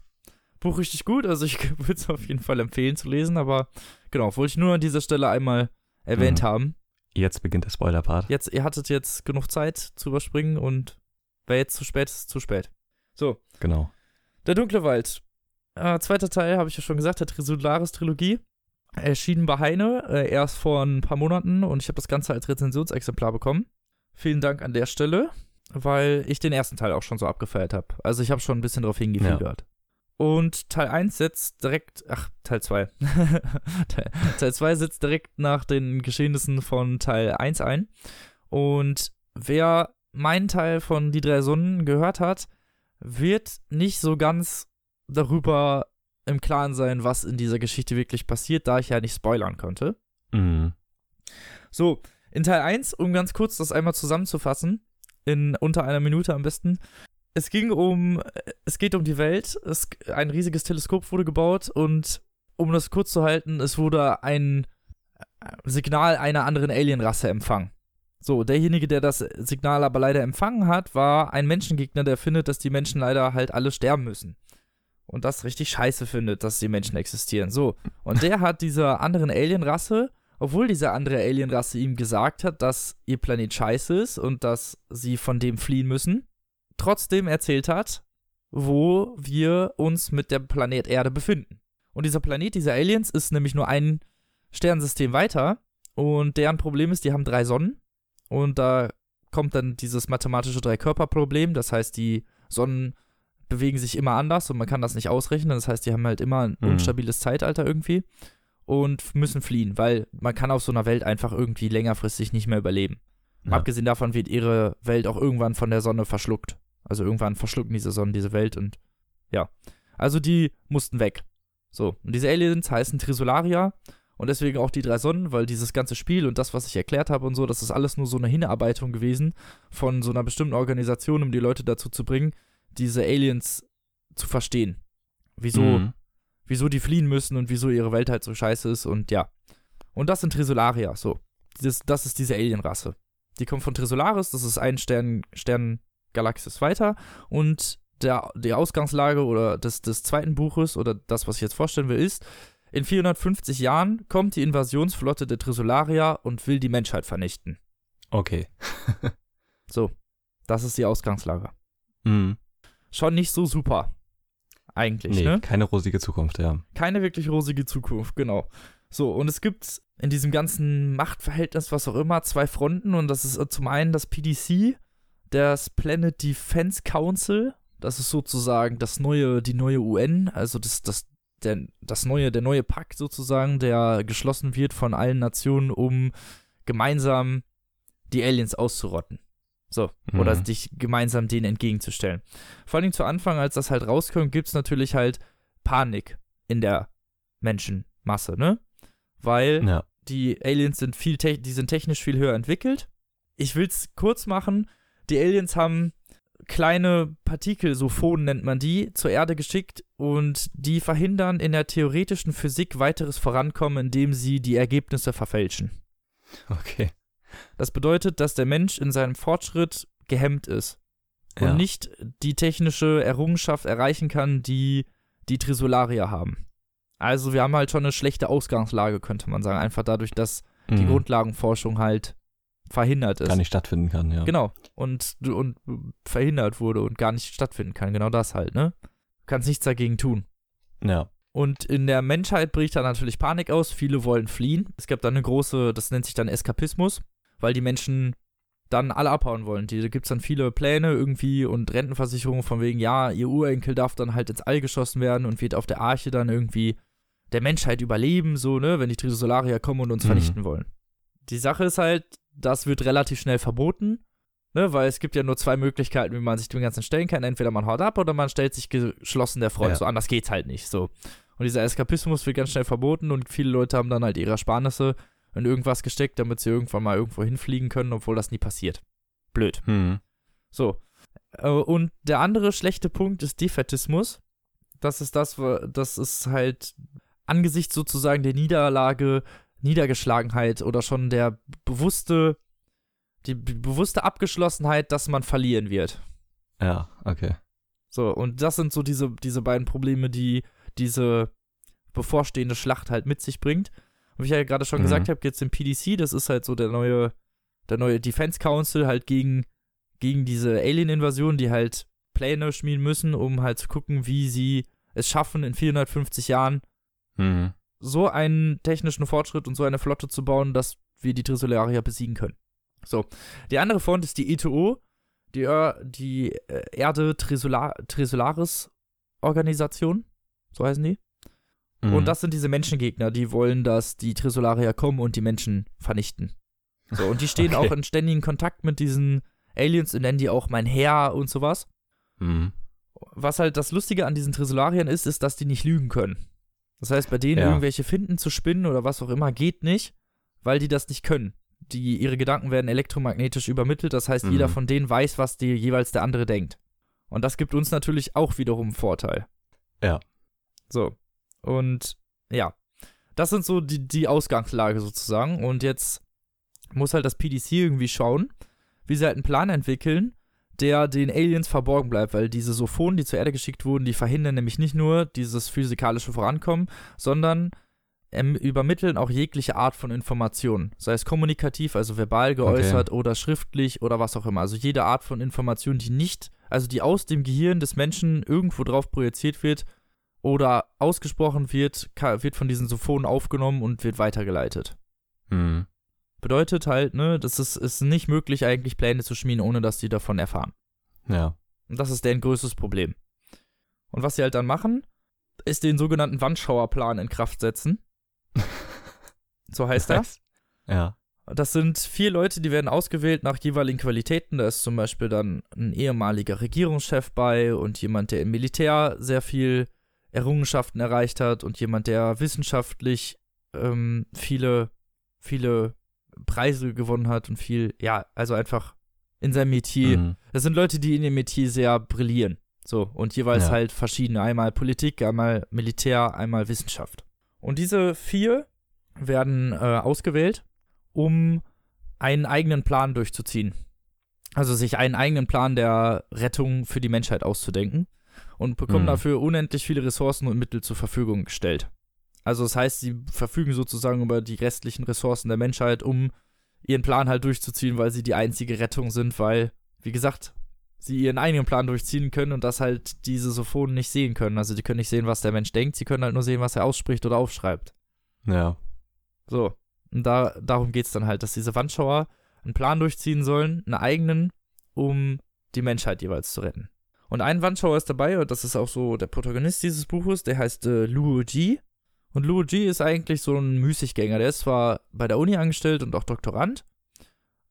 Speaker 1: Buch richtig gut. Also ich würde es auf jeden Fall empfehlen zu lesen, aber genau, wollte ich nur an dieser Stelle einmal erwähnt mhm. haben.
Speaker 2: Jetzt beginnt der Spoiler-Part.
Speaker 1: Jetzt, ihr hattet jetzt genug Zeit zu überspringen und wer jetzt zu spät ist, zu spät. So.
Speaker 2: Genau.
Speaker 1: Der dunkle Wald. Äh, zweiter Teil, habe ich ja schon gesagt, der Trisolaris-Trilogie. Erschienen bei Heine, äh, erst vor ein paar Monaten und ich habe das Ganze als Rezensionsexemplar bekommen. Vielen Dank an der Stelle, weil ich den ersten Teil auch schon so abgefeiert habe. Also ich habe schon ein bisschen drauf hingefiebert. Ja. Und Teil 1 setzt direkt, ach, Teil 2. Teil 2 setzt direkt nach den Geschehnissen von Teil 1 ein. Und wer meinen Teil von Die drei Sonnen gehört hat, wird nicht so ganz darüber im Klaren sein, was in dieser Geschichte wirklich passiert, da ich ja nicht spoilern konnte.
Speaker 2: Mhm.
Speaker 1: So, in Teil 1, um ganz kurz das einmal zusammenzufassen, in unter einer Minute am besten, es ging um, es geht um die Welt. Es, ein riesiges Teleskop wurde gebaut und um das kurz zu halten, es wurde ein Signal einer anderen Alienrasse empfangen. So, derjenige, der das Signal aber leider empfangen hat, war ein Menschengegner, der findet, dass die Menschen leider halt alle sterben müssen. Und das richtig scheiße findet, dass die Menschen existieren. So, und der hat dieser anderen Alienrasse, obwohl diese andere Alienrasse ihm gesagt hat, dass ihr Planet scheiße ist und dass sie von dem fliehen müssen, trotzdem erzählt hat, wo wir uns mit der Planet Erde befinden. Und dieser Planet, dieser Aliens, ist nämlich nur ein Sternensystem weiter. Und deren Problem ist, die haben drei Sonnen. Und da kommt dann dieses mathematische Dreikörperproblem. Das heißt, die Sonnen bewegen sich immer anders und man kann das nicht ausrechnen. Das heißt, die haben halt immer ein
Speaker 2: Mhm.
Speaker 1: unstabiles Zeitalter irgendwie und müssen fliehen, weil man kann auf so einer Welt einfach irgendwie längerfristig nicht mehr überleben.
Speaker 2: Ja.
Speaker 1: Abgesehen davon wird ihre Welt auch irgendwann von der Sonne verschluckt. Also irgendwann verschlucken diese Sonnen diese Welt und ja. Also die mussten weg. So, und diese Aliens heißen Trisolaria und deswegen auch die drei Sonnen, weil dieses ganze Spiel und das, was ich erklärt habe und so, das ist alles nur so eine Hinarbeitung gewesen von so einer bestimmten Organisation, um die Leute dazu zu bringen, diese Aliens zu verstehen. Wieso,
Speaker 2: Mhm.
Speaker 1: wieso die fliehen müssen und wieso ihre Welt halt so scheiße ist und ja. Und das sind Trisolaria, so. Das, das ist diese Alienrasse. Die kommt von Trisolaris, das ist ein Stern, Sterngalaxis weiter und der, die Ausgangslage oder des, des zweiten Buches oder das, was ich jetzt vorstellen will, ist, in 450 Jahren kommt die Invasionsflotte der Trisolaria und will die Menschheit vernichten.
Speaker 2: Okay.
Speaker 1: So, das ist die Ausgangslage.
Speaker 2: Mhm.
Speaker 1: Schon nicht so super. Eigentlich,
Speaker 2: Nee,
Speaker 1: ne?
Speaker 2: keine rosige Zukunft, ja.
Speaker 1: keine wirklich rosige Zukunft, genau. So, und es gibt in diesem ganzen Machtverhältnis, was auch immer, zwei Fronten. Und das ist zum einen das PDC, das Planet Defense Council. Das ist sozusagen das neue, die neue UN, also das, das, der, das neue, der neue Pakt sozusagen, der geschlossen wird von allen Nationen, um gemeinsam die Aliens auszurotten. So, oder
Speaker 2: Mhm.
Speaker 1: dich gemeinsam denen entgegenzustellen. Vor allem zu Anfang, als das halt rauskommt, gibt es natürlich halt Panik in der Menschenmasse, ne? Weil
Speaker 2: Ja.
Speaker 1: die Aliens sind viel, die sind technisch viel höher entwickelt. Ich will's kurz machen. Die Aliens haben kleine Partikel, so Phonen nennt man die, zur Erde geschickt und die verhindern in der theoretischen Physik weiteres Vorankommen, indem sie die Ergebnisse verfälschen.
Speaker 2: Okay.
Speaker 1: Das bedeutet, dass der Mensch in seinem Fortschritt gehemmt ist und
Speaker 2: ja.
Speaker 1: nicht die technische Errungenschaft erreichen kann, die die Trisolarier haben. Also wir haben halt schon eine schlechte Ausgangslage, könnte man sagen, einfach dadurch, dass die
Speaker 2: Mhm.
Speaker 1: Grundlagenforschung halt verhindert ist.
Speaker 2: gar nicht stattfinden kann, ja.
Speaker 1: Genau. Und, und verhindert wurde und gar nicht stattfinden kann. Genau das halt, ne? Du kannst nichts dagegen tun.
Speaker 2: Ja.
Speaker 1: Und in der Menschheit bricht da natürlich Panik aus. Viele wollen fliehen. Es gibt dann eine große, das nennt sich dann Eskapismus, weil die Menschen dann alle abhauen wollen. Da gibt es dann viele Pläne irgendwie und Rentenversicherungen von wegen, ja, ihr Urenkel darf dann halt ins All geschossen werden und wird auf der Arche dann irgendwie der Menschheit überleben, so, ne, wenn die Trisolarier kommen und uns
Speaker 2: Mhm.
Speaker 1: vernichten wollen. Die Sache ist halt, das wird relativ schnell verboten, ne, weil es gibt ja nur zwei Möglichkeiten, wie man sich dem Ganzen stellen kann. Entweder man haut ab oder man stellt sich geschlossen der Front.
Speaker 2: Ja.
Speaker 1: So anders geht's halt nicht, so. Und dieser Eskapismus wird ganz schnell verboten und viele Leute haben dann halt ihre Ersparnisse in irgendwas gesteckt, damit sie irgendwann mal irgendwo hinfliegen können, obwohl das nie passiert. Blöd.
Speaker 2: Mhm.
Speaker 1: So. Äh, Und der andere schlechte Punkt ist Defetismus. Das ist das, das ist halt angesichts sozusagen der Niederlage, Niedergeschlagenheit oder schon der bewusste, die bewusste Abgeschlossenheit, dass man verlieren wird.
Speaker 2: Ja, okay.
Speaker 1: So, und das sind so diese, diese beiden Probleme, die diese bevorstehende Schlacht halt mit sich bringt. Und wie ich ja gerade schon
Speaker 2: Mhm.
Speaker 1: gesagt habe, jetzt im PDC, das ist halt so der neue, der neue Defense Council halt gegen, gegen diese Alien-Invasion, die halt Pläne schmieden müssen, um halt zu gucken, wie sie es schaffen, in 450 Jahren
Speaker 2: Mhm.
Speaker 1: So einen technischen Fortschritt und so eine Flotte zu bauen, dass wir die Trisolarier besiegen können. So, die andere Front ist die ETO, die, Er- die äh, Erde Trisolar Trisolaris Organisation, so heißen die.
Speaker 2: Mhm.
Speaker 1: Und das sind diese Menschengegner, die wollen, dass die Trisolarier kommen und die Menschen vernichten. So, und die stehen
Speaker 2: Okay.
Speaker 1: auch in ständigen Kontakt mit diesen Aliens und nennen die auch mein Herr und sowas.
Speaker 2: Mhm.
Speaker 1: Was halt das Lustige an diesen Trisolariern ist, ist, dass die nicht lügen können. Das heißt, bei denen
Speaker 2: Ja.
Speaker 1: irgendwelche Finden zu spinnen oder was auch immer geht nicht, weil die das nicht können. Die, ihre Gedanken werden elektromagnetisch übermittelt, das heißt,
Speaker 2: Mhm.
Speaker 1: jeder von denen weiß, was die jeweils der andere denkt. Und das gibt uns natürlich auch wiederum einen Vorteil.
Speaker 2: Ja.
Speaker 1: So. Und ja, das sind so die, die Ausgangslage sozusagen. Und jetzt muss halt das PDC irgendwie schauen, wie sie halt einen Plan entwickeln, der den Aliens verborgen bleibt, weil diese Sophonen, die zur Erde geschickt wurden, die verhindern nämlich nicht nur dieses physikalische Vorankommen, sondern ähm, übermitteln auch jegliche Art von Informationen, sei es kommunikativ, also verbal geäußert okay. oder schriftlich oder was auch immer. Also jede Art von Information, die nicht, also die aus dem Gehirn des Menschen irgendwo drauf projiziert wird oder ausgesprochen wird, wird von diesen Sophonen aufgenommen und wird weitergeleitet.
Speaker 2: Mhm.
Speaker 1: Bedeutet halt, ne, das ist, ist nicht möglich, eigentlich Pläne zu schmieden, ohne dass die davon erfahren.
Speaker 2: Ja.
Speaker 1: Und das ist deren größtes Problem. Und was sie halt dann machen, ist den sogenannten Wandschauerplan in Kraft setzen. so heißt das.
Speaker 2: Ja.
Speaker 1: Das sind vier Leute, die werden ausgewählt nach jeweiligen Qualitäten. Da ist zum Beispiel dann ein ehemaliger Regierungschef bei und jemand, der im Militär sehr viel Errungenschaften erreicht hat und jemand, der wissenschaftlich ähm, viele, viele Preise gewonnen hat und viel, ja, also einfach in seinem Metier. Mhm. Das sind Leute, die in dem Metier sehr brillieren. So, und jeweils ja. halt verschiedene. Einmal Politik, einmal Militär, einmal Wissenschaft. Und diese vier werden äh, ausgewählt, um einen eigenen Plan durchzuziehen. Also sich einen eigenen Plan der Rettung für die Menschheit auszudenken und bekommen mhm. dafür unendlich viele Ressourcen und Mittel zur Verfügung gestellt. Also das heißt, sie verfügen sozusagen über die restlichen Ressourcen der Menschheit, um ihren Plan halt durchzuziehen, weil sie die einzige Rettung sind, weil, wie gesagt, sie ihren eigenen Plan durchziehen können und das halt diese Sophonen nicht sehen können. Also die können nicht sehen, was der Mensch denkt, sie können halt nur sehen, was er ausspricht oder aufschreibt.
Speaker 2: Ja.
Speaker 1: So. Und da, darum geht es dann halt, dass diese Wandschauer einen Plan durchziehen sollen, einen eigenen, um die Menschheit jeweils zu retten. Und ein Wandschauer ist dabei, und das ist auch so der Protagonist dieses Buches, der heißt äh, Luo Ji. Und Luigi ist eigentlich so ein Müßiggänger. Der ist zwar bei der Uni angestellt und auch Doktorand,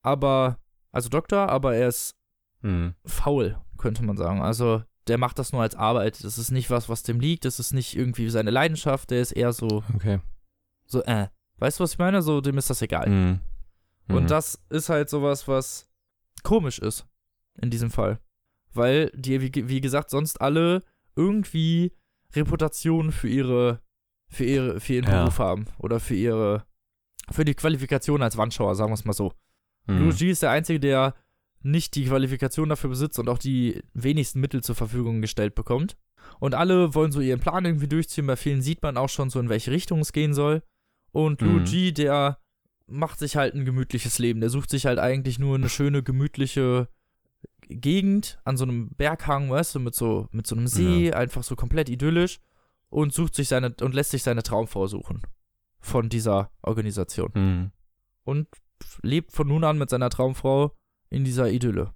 Speaker 1: aber, also Doktor, aber er ist
Speaker 2: hm.
Speaker 1: faul, könnte man sagen. Also der macht das nur als Arbeit. Das ist nicht was, was dem liegt. Das ist nicht irgendwie seine Leidenschaft. Der ist eher so,
Speaker 2: okay.
Speaker 1: so, äh. Weißt du, was ich meine? So, dem ist das egal.
Speaker 2: Mhm.
Speaker 1: Und mhm. das ist halt sowas, was komisch ist. In diesem Fall. Weil die, wie, wie gesagt, sonst alle irgendwie Reputation für ihre für, ihre, für ihren ja. Beruf haben oder für ihre, für die Qualifikation als Wandschauer, sagen wir es mal so. Mhm. Luigi ist der Einzige, der nicht die Qualifikation dafür besitzt und auch die wenigsten Mittel zur Verfügung gestellt bekommt. Und alle wollen so ihren Plan irgendwie durchziehen. Bei vielen sieht man auch schon so, in welche Richtung es gehen soll. Und mhm. Luigi, der macht sich halt ein gemütliches Leben. Der sucht sich halt eigentlich nur eine schöne, gemütliche Gegend an so einem Berghang, weißt du, mit so, mit so einem See, ja. einfach so komplett idyllisch und sucht sich seine und lässt sich seine Traumfrau suchen von dieser Organisation.
Speaker 2: Mhm.
Speaker 1: Und lebt von nun an mit seiner Traumfrau in dieser Idylle.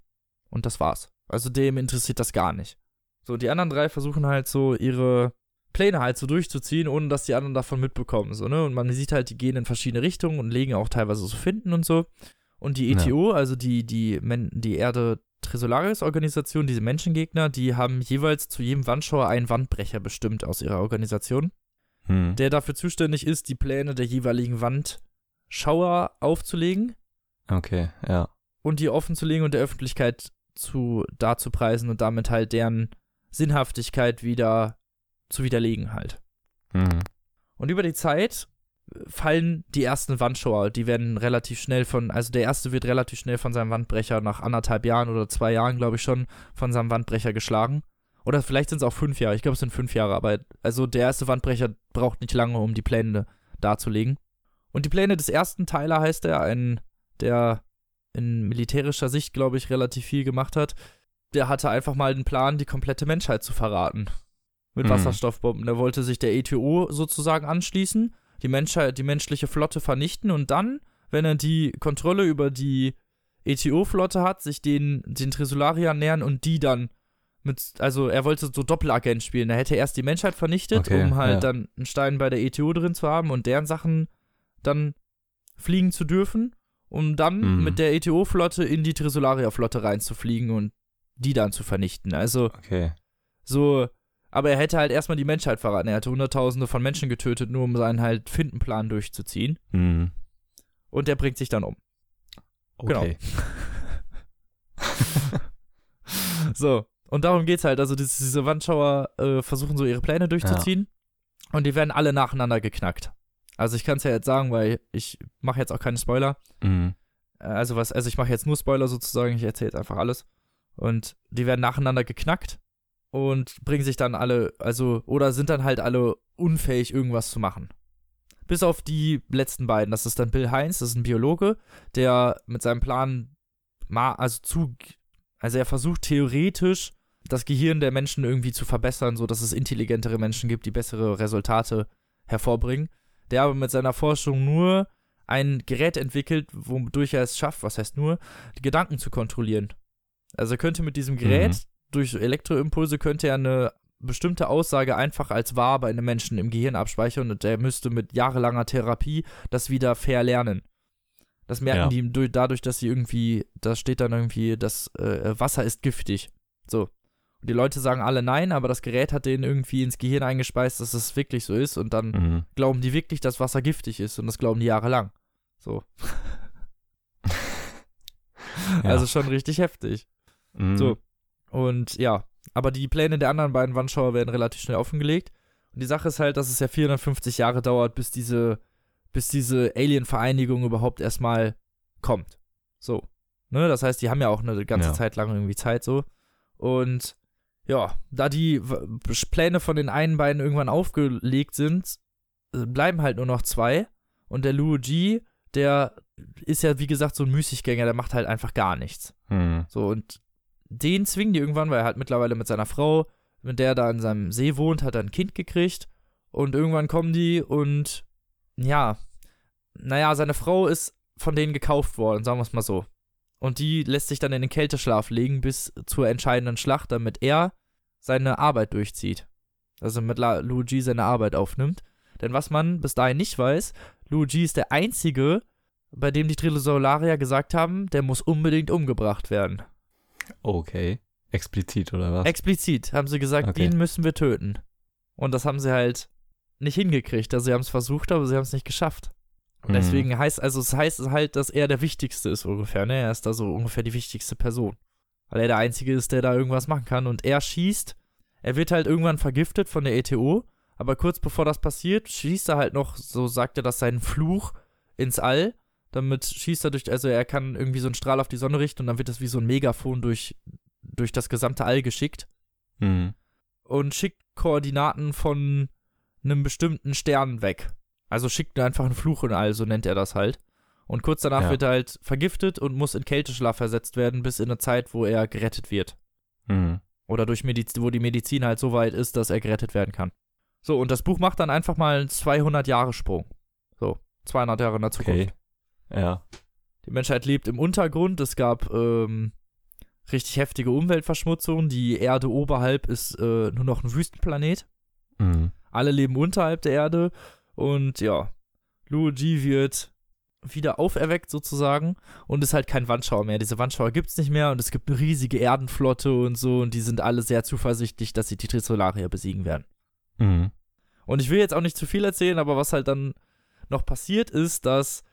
Speaker 1: Und das war's. Also dem interessiert das gar nicht. So, die anderen drei versuchen halt so ihre Pläne halt so durchzuziehen, ohne dass die anderen davon mitbekommen. So, ne? Und man sieht halt, die gehen in verschiedene Richtungen und legen auch teilweise so Finden und so. Und die ETO, ja. also die, die, die Erde Tresolaris-Organisation, diese Menschengegner, die haben jeweils zu jedem Wandschauer einen Wandbrecher bestimmt aus ihrer Organisation,
Speaker 2: hm.
Speaker 1: der dafür zuständig ist, die Pläne der jeweiligen Wandschauer aufzulegen.
Speaker 2: Okay, ja.
Speaker 1: Und die offenzulegen und der Öffentlichkeit zu darzupreisen und damit halt deren Sinnhaftigkeit wieder zu widerlegen halt.
Speaker 2: Mhm.
Speaker 1: Und über die Zeit fallen die ersten Wandschauer. Die werden relativ schnell von, also der erste wird relativ schnell von seinem Wandbrecher nach anderthalb Jahren oder zwei Jahren, glaube ich schon, von seinem Wandbrecher geschlagen. Oder vielleicht sind es auch fünf Jahre. Ich glaube, es sind fünf Jahre. Aber also der erste Wandbrecher braucht nicht lange, um die Pläne darzulegen. Und die Pläne des ersten Teiler heißt er, ein, der in militärischer Sicht, glaube ich, relativ viel gemacht hat. Der hatte einfach mal den Plan, die komplette Menschheit zu verraten. Mit mhm. Wasserstoffbomben. Der wollte sich der ETO sozusagen anschließen die Menschheit, die menschliche Flotte vernichten und dann, wenn er die Kontrolle über die ETO-Flotte hat, sich den, den Tresolariern nähern und die dann mit, also er wollte so Doppelagent spielen. Er hätte erst die Menschheit vernichtet, okay, um halt ja. dann einen Stein bei der ETO drin zu haben und deren Sachen dann fliegen zu dürfen, um dann mhm. mit der ETO-Flotte in die Tresolaria-Flotte reinzufliegen und die dann zu vernichten. Also
Speaker 2: okay.
Speaker 1: so aber er hätte halt erstmal die Menschheit verraten. Er hatte Hunderttausende von Menschen getötet, nur um seinen halt Findenplan durchzuziehen.
Speaker 2: Mhm.
Speaker 1: Und der bringt sich dann um.
Speaker 2: Okay.
Speaker 1: Genau. so, und darum geht's halt. Also diese, diese Wandschauer äh, versuchen so ihre Pläne durchzuziehen. Ja. Und die werden alle nacheinander geknackt. Also ich kann es ja jetzt sagen, weil ich mache jetzt auch keine Spoiler.
Speaker 2: Mhm.
Speaker 1: also was, also ich mache jetzt nur Spoiler sozusagen, ich erzähle jetzt einfach alles. Und die werden nacheinander geknackt und bringen sich dann alle, also, oder sind dann halt alle unfähig, irgendwas zu machen. Bis auf die letzten beiden. Das ist dann Bill Heinz, das ist ein Biologe, der mit seinem Plan, also zu, also er versucht theoretisch das Gehirn der Menschen irgendwie zu verbessern, sodass es intelligentere Menschen gibt, die bessere Resultate hervorbringen. Der aber mit seiner Forschung nur ein Gerät entwickelt, wodurch er es schafft, was heißt nur, die Gedanken zu kontrollieren. Also er könnte mit diesem Gerät, mhm. Durch Elektroimpulse, könnte er eine bestimmte Aussage einfach als wahr bei einem Menschen im Gehirn abspeichern und der müsste mit jahrelanger Therapie das wieder verlernen. Das merken ja. die dadurch, dass sie irgendwie, da steht dann irgendwie, das äh, Wasser ist giftig. So. Und die Leute sagen alle nein, aber das Gerät hat denen irgendwie ins Gehirn eingespeist, dass es wirklich so ist. Und dann mhm. glauben die wirklich, dass Wasser giftig ist. Und das glauben die jahrelang. So. ja. Also schon richtig heftig. Mhm. So. Und ja, aber die Pläne der anderen beiden Wandschauer werden relativ schnell offengelegt. Und die Sache ist halt, dass es ja 450 Jahre dauert, bis diese, bis diese Alien-Vereinigung überhaupt erstmal kommt. So. Ne, das heißt, die haben ja auch eine ganze ja. Zeit lang irgendwie Zeit so. Und ja, da die Pläne von den einen beiden irgendwann aufgelegt sind, äh, bleiben halt nur noch zwei. Und der Luo Ji, der ist ja, wie gesagt, so ein Müßiggänger, der macht halt einfach gar nichts. Hm. So, und den zwingen die irgendwann, weil er halt mittlerweile mit seiner Frau, mit der da in seinem See wohnt, hat er ein Kind gekriegt. Und irgendwann kommen die und ja, naja, seine Frau ist von denen gekauft worden, sagen wir es mal so. Und die lässt sich dann in den Kälteschlaf legen bis zur entscheidenden Schlacht, damit er seine Arbeit durchzieht. Also mit Luigi seine Arbeit aufnimmt. Denn was man bis dahin nicht weiß, Luigi ist der einzige, bei dem die Trilosolarier gesagt haben, der muss unbedingt umgebracht werden.
Speaker 2: Okay. Explizit oder was?
Speaker 1: Explizit haben sie gesagt, okay. den müssen wir töten. Und das haben sie halt nicht hingekriegt. Also sie haben es versucht, aber sie haben es nicht geschafft. Und mhm. deswegen heißt, also es heißt halt, dass er der Wichtigste ist ungefähr, ne? Er ist da so ungefähr die wichtigste Person. Weil er der Einzige ist, der da irgendwas machen kann. Und er schießt, er wird halt irgendwann vergiftet von der ETO, aber kurz bevor das passiert, schießt er halt noch, so sagt er das, seinen Fluch ins All. Damit schießt er durch, also er kann irgendwie so einen Strahl auf die Sonne richten und dann wird das wie so ein Megafon durch, durch das gesamte All geschickt. Mhm. Und schickt Koordinaten von einem bestimmten Stern weg. Also schickt einfach einen Fluch in All, so nennt er das halt. Und kurz danach ja. wird er halt vergiftet und muss in Kälteschlaf versetzt werden, bis in eine Zeit, wo er gerettet wird. Mhm. Oder durch Medizin, wo die Medizin halt so weit ist, dass er gerettet werden kann. So, und das Buch macht dann einfach mal einen 200-Jahre-Sprung. So, 200 Jahre in der Zukunft.
Speaker 2: Okay. Ja.
Speaker 1: Die Menschheit lebt im Untergrund. Es gab ähm, richtig heftige Umweltverschmutzung. Die Erde oberhalb ist äh, nur noch ein Wüstenplanet. Mhm. Alle leben unterhalb der Erde. Und ja, Luigi wird wieder auferweckt sozusagen und ist halt kein Wandschauer mehr. Diese Wandschauer gibt es nicht mehr und es gibt eine riesige Erdenflotte und so und die sind alle sehr zuversichtlich, dass sie die Trisolarier besiegen werden. Mhm. Und ich will jetzt auch nicht zu viel erzählen, aber was halt dann noch passiert ist, dass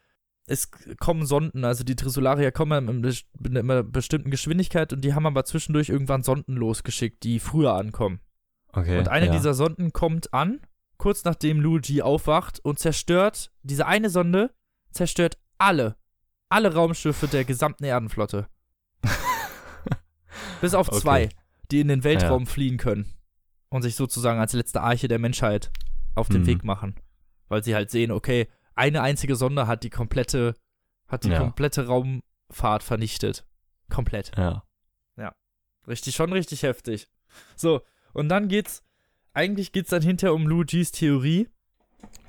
Speaker 1: es kommen Sonden, also die Trisolarier kommen in einer bestimmten Geschwindigkeit und die haben aber zwischendurch irgendwann Sonden losgeschickt, die früher ankommen. Okay. Und eine ja. dieser Sonden kommt an, kurz nachdem Luigi aufwacht und zerstört diese eine Sonde zerstört alle, alle Raumschiffe der gesamten Erdenflotte. Bis auf okay. zwei, die in den Weltraum ja. fliehen können und sich sozusagen als letzte Arche der Menschheit auf den mhm. Weg machen. Weil sie halt sehen, okay, eine einzige Sonde hat die komplette, hat die ja. komplette Raumfahrt vernichtet. Komplett.
Speaker 2: Ja.
Speaker 1: Ja. Richtig, schon richtig heftig. So, und dann geht's, eigentlich geht's dann hinterher um Luigis Theorie,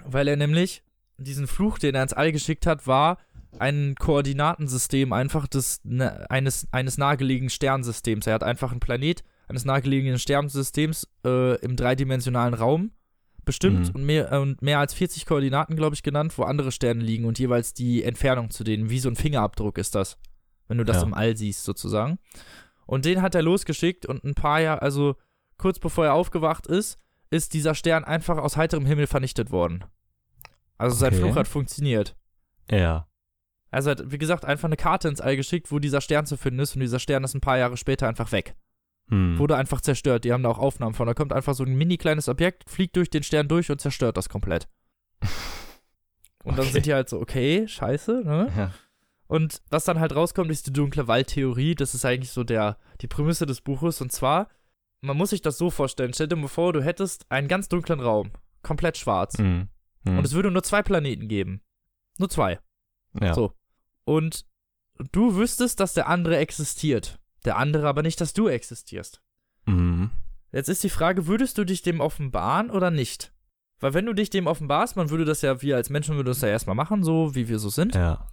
Speaker 1: weil er nämlich diesen Fluch, den er ins All geschickt hat, war ein Koordinatensystem einfach des, ne, eines, eines nahegelegenen Sternsystems. Er hat einfach einen Planet eines nahegelegenen Sternsystems äh, im dreidimensionalen Raum bestimmt mhm. und, mehr, äh, und mehr als 40 Koordinaten, glaube ich, genannt, wo andere Sterne liegen und jeweils die Entfernung zu denen. Wie so ein Fingerabdruck ist das, wenn du das ja. im All siehst, sozusagen. Und den hat er losgeschickt und ein paar Jahre, also kurz bevor er aufgewacht ist, ist dieser Stern einfach aus heiterem Himmel vernichtet worden. Also okay. sein Fluch hat funktioniert.
Speaker 2: Ja.
Speaker 1: Also hat, wie gesagt, einfach eine Karte ins All geschickt, wo dieser Stern zu finden ist und dieser Stern ist ein paar Jahre später einfach weg. Hm. Wurde einfach zerstört. Die haben da auch Aufnahmen von. Da kommt einfach so ein mini kleines Objekt, fliegt durch den Stern durch und zerstört das komplett. und okay. dann sind die halt so, okay, scheiße, ne? Ja. Und was dann halt rauskommt, ist die dunkle Waldtheorie. Das ist eigentlich so der, die Prämisse des Buches. Und zwar, man muss sich das so vorstellen. Stell dir mal vor, du hättest einen ganz dunklen Raum. Komplett schwarz.
Speaker 2: Mhm. Mhm.
Speaker 1: Und es würde nur zwei Planeten geben. Nur zwei.
Speaker 2: ja.
Speaker 1: so. Und du wüsstest, dass der andere existiert. Der andere aber nicht, dass du existierst.
Speaker 2: Mhm.
Speaker 1: Jetzt ist die Frage, würdest du dich dem offenbaren oder nicht? Weil wenn du dich dem offenbarst, man würde das ja, wir als Menschen würden das ja erstmal machen, so wie wir so sind.
Speaker 2: Ja.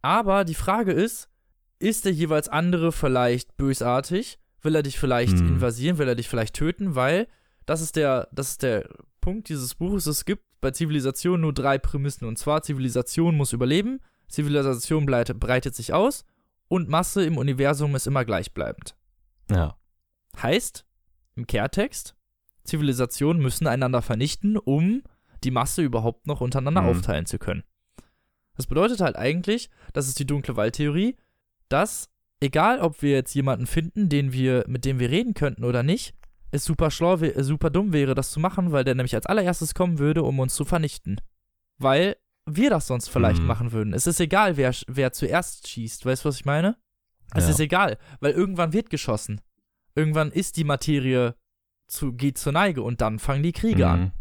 Speaker 1: Aber die Frage ist, ist der jeweils andere vielleicht bösartig? Will er dich vielleicht
Speaker 2: Hm.
Speaker 1: invasieren? Will er dich vielleicht töten? Weil das ist der, das ist der Punkt dieses Buches. Es gibt bei Zivilisation nur drei Prämissen. Und zwar, Zivilisation muss überleben, Zivilisation breitet sich aus und Masse im Universum ist immer gleichbleibend.
Speaker 2: Ja.
Speaker 1: Heißt, im Kehrtext, Zivilisationen müssen einander vernichten, um die Masse überhaupt noch untereinander
Speaker 2: Mhm.
Speaker 1: aufteilen zu können. Das bedeutet halt eigentlich, das ist die dunkle Waldtheorie, dass egal ob wir jetzt jemanden finden, den wir, mit dem wir reden könnten oder nicht, es super schlau, super dumm wäre, das zu machen, weil der nämlich als allererstes kommen würde, um uns zu vernichten. Weil wir das sonst vielleicht
Speaker 2: Mhm.
Speaker 1: machen würden. Es ist egal, wer, wer zuerst schießt. Weißt du, was ich meine? Es
Speaker 2: Ja.
Speaker 1: ist egal, weil irgendwann wird geschossen. Irgendwann ist die Materie zu, geht zur Neige und dann fangen die Kriege an.
Speaker 2: Mhm.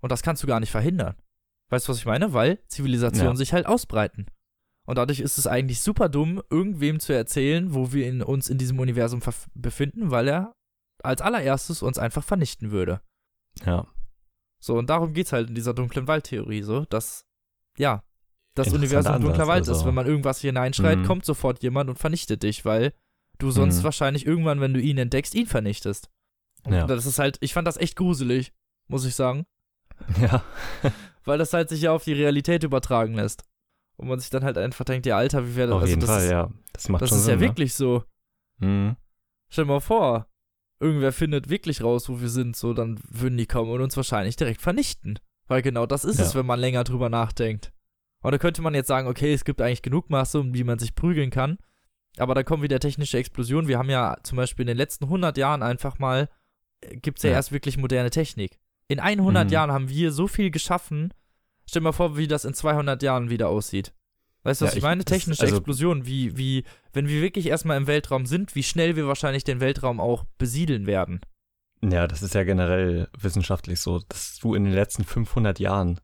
Speaker 1: Und das kannst du gar nicht verhindern. Weißt du, was ich meine? Weil Zivilisationen
Speaker 2: Ja.
Speaker 1: sich halt ausbreiten. Und dadurch ist es eigentlich super dumm, irgendwem zu erzählen, wo wir in, uns in diesem Universum befinden, weil er als allererstes uns einfach vernichten würde.
Speaker 2: Ja.
Speaker 1: So, und darum geht's halt in dieser dunklen Waldtheorie, so, dass, ja, das Universum dunkler Wald ist.
Speaker 2: also.
Speaker 1: Wenn man irgendwas hier hineinschreit,
Speaker 2: Mhm.
Speaker 1: kommt sofort jemand und vernichtet dich, weil du sonst
Speaker 2: Mhm.
Speaker 1: wahrscheinlich irgendwann, wenn du ihn entdeckst, ihn vernichtest. Und
Speaker 2: Ja.
Speaker 1: das ist halt, ich fand das echt gruselig, muss ich sagen.
Speaker 2: Ja.
Speaker 1: Weil das halt sich ja auf die Realität übertragen lässt. Und man sich dann halt einfach denkt, ja, Alter, wie wäre das?
Speaker 2: Auf
Speaker 1: also
Speaker 2: jeden
Speaker 1: das
Speaker 2: Fall,
Speaker 1: ist,
Speaker 2: ja. Das macht
Speaker 1: Das
Speaker 2: schon
Speaker 1: ist
Speaker 2: Sinn,
Speaker 1: ja wirklich so.
Speaker 2: Ne? Mhm.
Speaker 1: Stell dir mal vor, irgendwer findet wirklich raus, wo wir sind, so, dann würden die kommen und uns wahrscheinlich direkt vernichten. Weil genau das ist
Speaker 2: Ja.
Speaker 1: es, wenn man länger drüber nachdenkt. Und da könnte man jetzt sagen, okay, es gibt eigentlich genug Masse, um die man sich prügeln kann. Aber da kommen wieder technische Explosionen. Wir haben ja zum Beispiel in den letzten 100 Jahren einfach mal, gibt es ja,
Speaker 2: Ja.
Speaker 1: erst wirklich moderne Technik. In 100
Speaker 2: Mhm.
Speaker 1: Jahren haben wir so viel geschaffen. Stell dir mal vor, wie das in 200 Jahren wieder aussieht. Weißt du, was
Speaker 2: Ja,
Speaker 1: ich meine? Technische
Speaker 2: also-
Speaker 1: Explosionen, wie, wie, wenn wir wirklich erstmal im Weltraum sind, wie schnell wir wahrscheinlich den Weltraum auch besiedeln werden.
Speaker 2: Ja, das ist ja generell wissenschaftlich so, dass du in den letzten 500 Jahren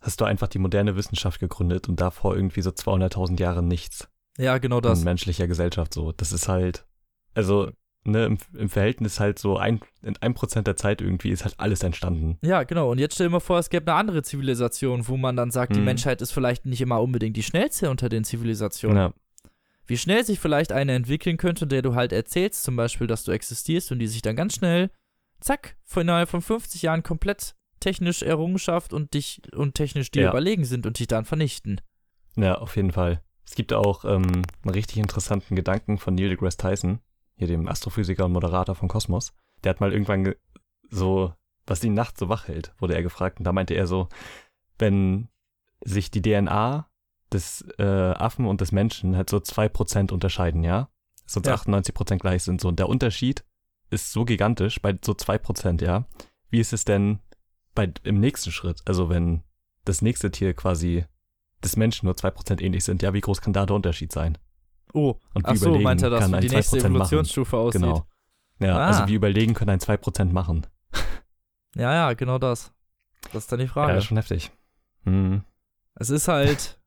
Speaker 2: hast du einfach die moderne Wissenschaft gegründet und davor irgendwie so 200.000 Jahre nichts
Speaker 1: Ja, genau das.
Speaker 2: in menschlicher Gesellschaft so. Das ist halt, also, ne, im, im Verhältnis halt so ein, in einem Prozent der Zeit irgendwie ist halt alles entstanden.
Speaker 1: Ja, genau. Und jetzt stell dir mal vor, es gäbe eine andere Zivilisation, wo man dann sagt, die
Speaker 2: Mhm.
Speaker 1: Menschheit ist vielleicht nicht immer unbedingt die schnellste unter den Zivilisationen.
Speaker 2: Ja,
Speaker 1: Wie schnell sich vielleicht eine entwickeln könnte, der du halt erzählst, zum Beispiel, dass du existierst und die sich dann ganz schnell, zack, innerhalb von 50 Jahren komplett technisch Errungenschaft und dich und technisch dir
Speaker 2: Ja.
Speaker 1: überlegen sind und dich dann vernichten.
Speaker 2: ja, auf jeden Fall. Es gibt auch ähm, einen richtig interessanten Gedanken von Neil deGrasse Tyson, hier dem Astrophysiker und Moderator von Kosmos. Der hat mal irgendwann ge- so, was ihn nachts so wach hält, wurde er gefragt. Und da meinte er so, wenn sich die DNA des äh, Affen und des Menschen halt so 2% unterscheiden, ja? Sonst
Speaker 1: Ja.
Speaker 2: 98% gleich sind. So, und der Unterschied ist so gigantisch bei so 2%, ja? Wie ist es denn bei, im nächsten Schritt? Also wenn das nächste Tier quasi des Menschen nur 2% ähnlich sind, ja, wie groß kann da der Unterschied sein?
Speaker 1: Oh,
Speaker 2: Und wie
Speaker 1: ach so, meint er das,
Speaker 2: kann
Speaker 1: wie die nächste
Speaker 2: 2% machen?
Speaker 1: Evolutionsstufe aussieht.
Speaker 2: Genau. Ja,
Speaker 1: Ah.
Speaker 2: also wie überlegen können ein 2% machen?
Speaker 1: Ja, ja, genau das. Das ist dann die Frage.
Speaker 2: Ja, ist schon heftig. Hm.
Speaker 1: Es ist halt.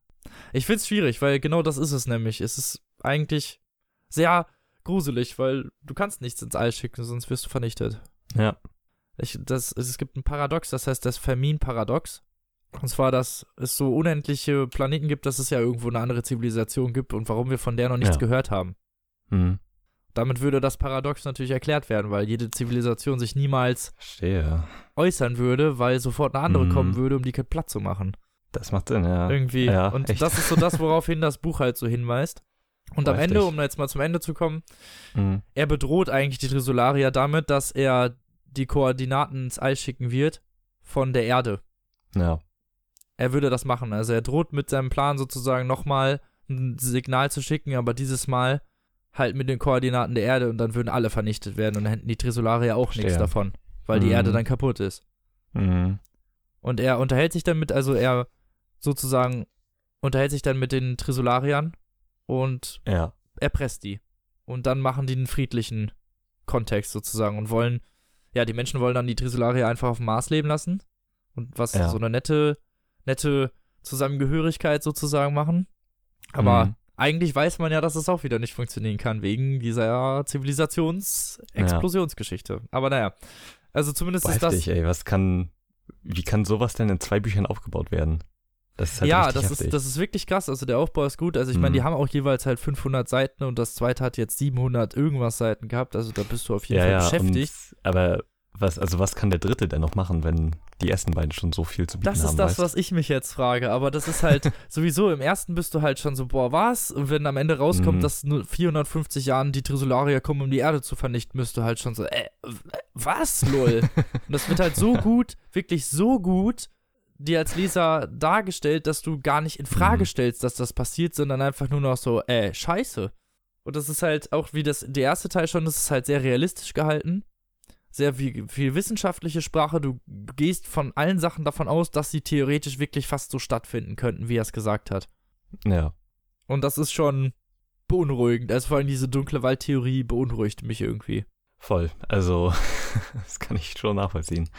Speaker 1: Ich find's schwierig, weil genau das ist es nämlich. Es ist eigentlich sehr gruselig, weil du kannst nichts ins All schicken, sonst wirst du vernichtet.
Speaker 2: Ja.
Speaker 1: Ich, das, es gibt ein Paradox, das heißt das Fermin-Paradox. Und zwar, dass es so unendliche Planeten gibt, dass es ja irgendwo eine andere Zivilisation gibt und warum wir von der noch nichts
Speaker 2: Ja.
Speaker 1: gehört haben.
Speaker 2: Hm.
Speaker 1: Damit würde das Paradox natürlich erklärt werden, weil jede Zivilisation sich niemals
Speaker 2: Verstehe.
Speaker 1: äußern würde, weil sofort eine andere
Speaker 2: Mhm.
Speaker 1: kommen würde, um die platt zu machen.
Speaker 2: Das macht Sinn, ja.
Speaker 1: Irgendwie.
Speaker 2: Ja,
Speaker 1: und
Speaker 2: echt.
Speaker 1: das ist so das, woraufhin das Buch halt so hinweist. Und am Ende, um jetzt mal zum Ende zu kommen,
Speaker 2: Hm.
Speaker 1: er bedroht eigentlich die Trisolaria damit, dass er die Koordinaten ins All schicken wird von der Erde.
Speaker 2: Ja.
Speaker 1: Er würde das machen. Also er droht mit seinem Plan sozusagen nochmal ein Signal zu schicken, aber dieses Mal halt mit den Koordinaten der Erde und dann würden alle vernichtet werden und dann hätten die Trisolaria auch nichts
Speaker 2: Verstehe.
Speaker 1: davon, weil die
Speaker 2: Mhm.
Speaker 1: Erde dann kaputt ist.
Speaker 2: Hm.
Speaker 1: Und er unterhält sich dann mit, also er sozusagen unterhält sich dann mit den Trisolariern und
Speaker 2: Ja.
Speaker 1: erpresst die. Und dann machen die einen friedlichen Kontext sozusagen und wollen, ja, die Menschen wollen dann die Trisolarier einfach auf dem Mars leben lassen und was
Speaker 2: Ja.
Speaker 1: so eine nette, nette Zusammengehörigkeit sozusagen machen. Aber
Speaker 2: Mhm.
Speaker 1: eigentlich weiß man ja, dass es auch wieder nicht funktionieren kann, wegen dieser Zivilisationsexplosionsgeschichte. Aber naja, also zumindest
Speaker 2: Boah,
Speaker 1: ist
Speaker 2: heftig,
Speaker 1: das.
Speaker 2: ey. Was kann, wie kann sowas denn in zwei Büchern aufgebaut werden? Das ist halt
Speaker 1: ja, das
Speaker 2: heftig.
Speaker 1: ist, das ist wirklich krass. Also der Aufbau ist gut. Also ich meine, die
Speaker 2: Mhm.
Speaker 1: haben auch jeweils halt 500 Seiten und das zweite hat jetzt 700 irgendwas Seiten gehabt. Also da bist du auf jeden
Speaker 2: ja,
Speaker 1: Fall
Speaker 2: ja,
Speaker 1: beschäftigt.
Speaker 2: Und, aber was, also was kann der dritte denn noch machen, wenn die ersten beiden schon so viel zu bieten
Speaker 1: Das ist
Speaker 2: haben?
Speaker 1: das,
Speaker 2: weißt?
Speaker 1: was ich mich jetzt frage. Aber das ist halt sowieso im ersten bist du halt schon so, boah, was? Und wenn am Ende rauskommt,
Speaker 2: Mhm.
Speaker 1: dass nur 450 Jahren die Trisolarier kommen, um die Erde zu vernichten, bist du halt schon so, äh, was, lol? Und das wird halt so gut, wirklich so gut, dir als Leser dargestellt, dass du gar nicht in Frage
Speaker 2: Mhm.
Speaker 1: stellst, dass das passiert, sondern einfach nur noch so, äh, scheiße. Und das ist halt auch wie das, der erste Teil schon, das ist halt sehr realistisch gehalten. Sehr viel, viel wissenschaftliche Sprache. Du gehst von allen Sachen davon aus, dass sie theoretisch wirklich fast so stattfinden könnten, wie er es gesagt hat.
Speaker 2: ja.
Speaker 1: Und das ist schon beunruhigend. Also vor allem diese dunkle Waldtheorie beunruhigt mich irgendwie.
Speaker 2: Voll. Also, das kann ich schon nachvollziehen.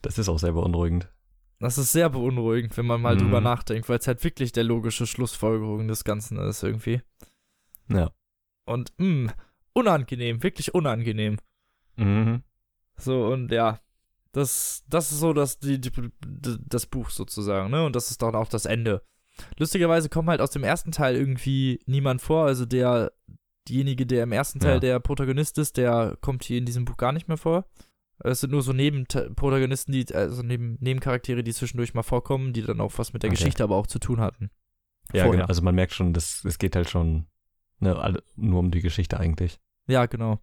Speaker 2: Das ist auch sehr beunruhigend.
Speaker 1: Das ist sehr beunruhigend, wenn man mal
Speaker 2: Mhm.
Speaker 1: drüber nachdenkt, weil es halt wirklich der logische Schlussfolgerung des Ganzen ist irgendwie.
Speaker 2: Ja.
Speaker 1: Und mh, unangenehm, wirklich unangenehm.
Speaker 2: Mhm.
Speaker 1: So, und ja, das, das ist so das, die, die, das Buch sozusagen, ne? Und das ist dann auch das Ende. Lustigerweise kommt halt aus dem ersten Teil irgendwie niemand vor. Also der, diejenige, der im ersten Teil
Speaker 2: Ja.
Speaker 1: der Protagonist ist, der kommt hier in diesem Buch gar nicht mehr vor. Es sind nur so Nebenprotagonisten, die, also neben, Nebencharaktere, die zwischendurch mal vorkommen, die dann auch was mit der
Speaker 2: Okay.
Speaker 1: Geschichte aber auch zu tun hatten.
Speaker 2: Ja,
Speaker 1: Vorher.
Speaker 2: genau. Also man merkt schon, das, es geht halt schon ne, nur um die Geschichte eigentlich.
Speaker 1: Ja, genau.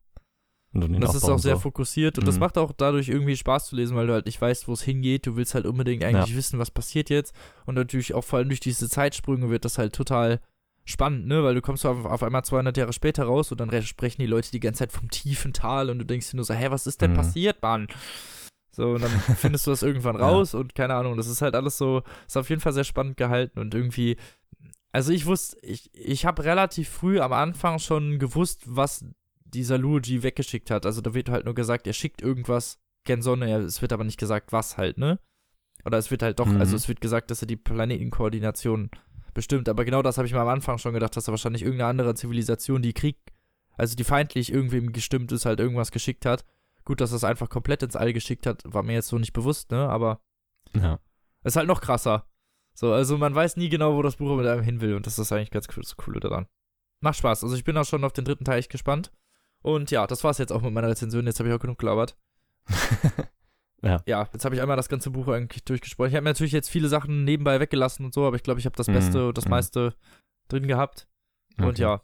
Speaker 2: Und,
Speaker 1: Und das ist auch sehr
Speaker 2: so.
Speaker 1: fokussiert und das
Speaker 2: Mhm.
Speaker 1: macht auch dadurch irgendwie Spaß zu lesen, weil du halt nicht weißt, wo es hingeht. Du willst halt unbedingt eigentlich wissen, was passiert jetzt. Und natürlich auch vor allem durch diese Zeitsprünge wird das halt total spannend, ne? Weil du kommst auf, auf einmal 200 Jahre später raus und dann re- sprechen die Leute die ganze Zeit vom tiefen Tal und du denkst dir nur so, hä, was ist denn
Speaker 2: Mhm.
Speaker 1: passiert, Mann? So, und dann findest du das irgendwann
Speaker 2: Ja.
Speaker 1: raus und keine Ahnung, das ist halt alles so, ist auf jeden Fall sehr spannend gehalten und irgendwie, also ich wusste, ich, ich habe relativ früh am Anfang schon gewusst, was dieser Luigi weggeschickt hat. Also da wird halt nur gesagt, er schickt irgendwas gen Sonne, es wird aber nicht gesagt, was halt, ne? Oder es wird halt doch,
Speaker 2: Mhm.
Speaker 1: also es wird gesagt, dass er die Planetenkoordination bestimmt, aber genau das habe ich mir am Anfang schon gedacht, dass er wahrscheinlich irgendeine andere Zivilisation, die Krieg, also die feindlich irgendwem gestimmt ist, halt irgendwas geschickt hat. Gut, dass es einfach komplett ins All geschickt hat, war mir jetzt so nicht bewusst, ne? Aber
Speaker 2: Ja.
Speaker 1: ist halt noch krasser. So, also man weiß nie genau, wo das Buch mit einem hin will und das ist eigentlich ganz cool, das Coole daran. Macht Spaß. Also ich bin auch schon auf den dritten Teil echt gespannt. Und ja, das war's jetzt auch mit meiner Rezension. Jetzt habe ich auch genug gelabert.
Speaker 2: Ja.
Speaker 1: Ja, jetzt habe ich einmal das ganze Buch eigentlich durchgesprochen. Ich habe mir natürlich jetzt viele Sachen nebenbei weggelassen und so, aber ich glaube, ich habe das
Speaker 2: Mhm,
Speaker 1: Beste und das
Speaker 2: mhm.
Speaker 1: meiste drin gehabt. Und
Speaker 2: Okay.
Speaker 1: ja,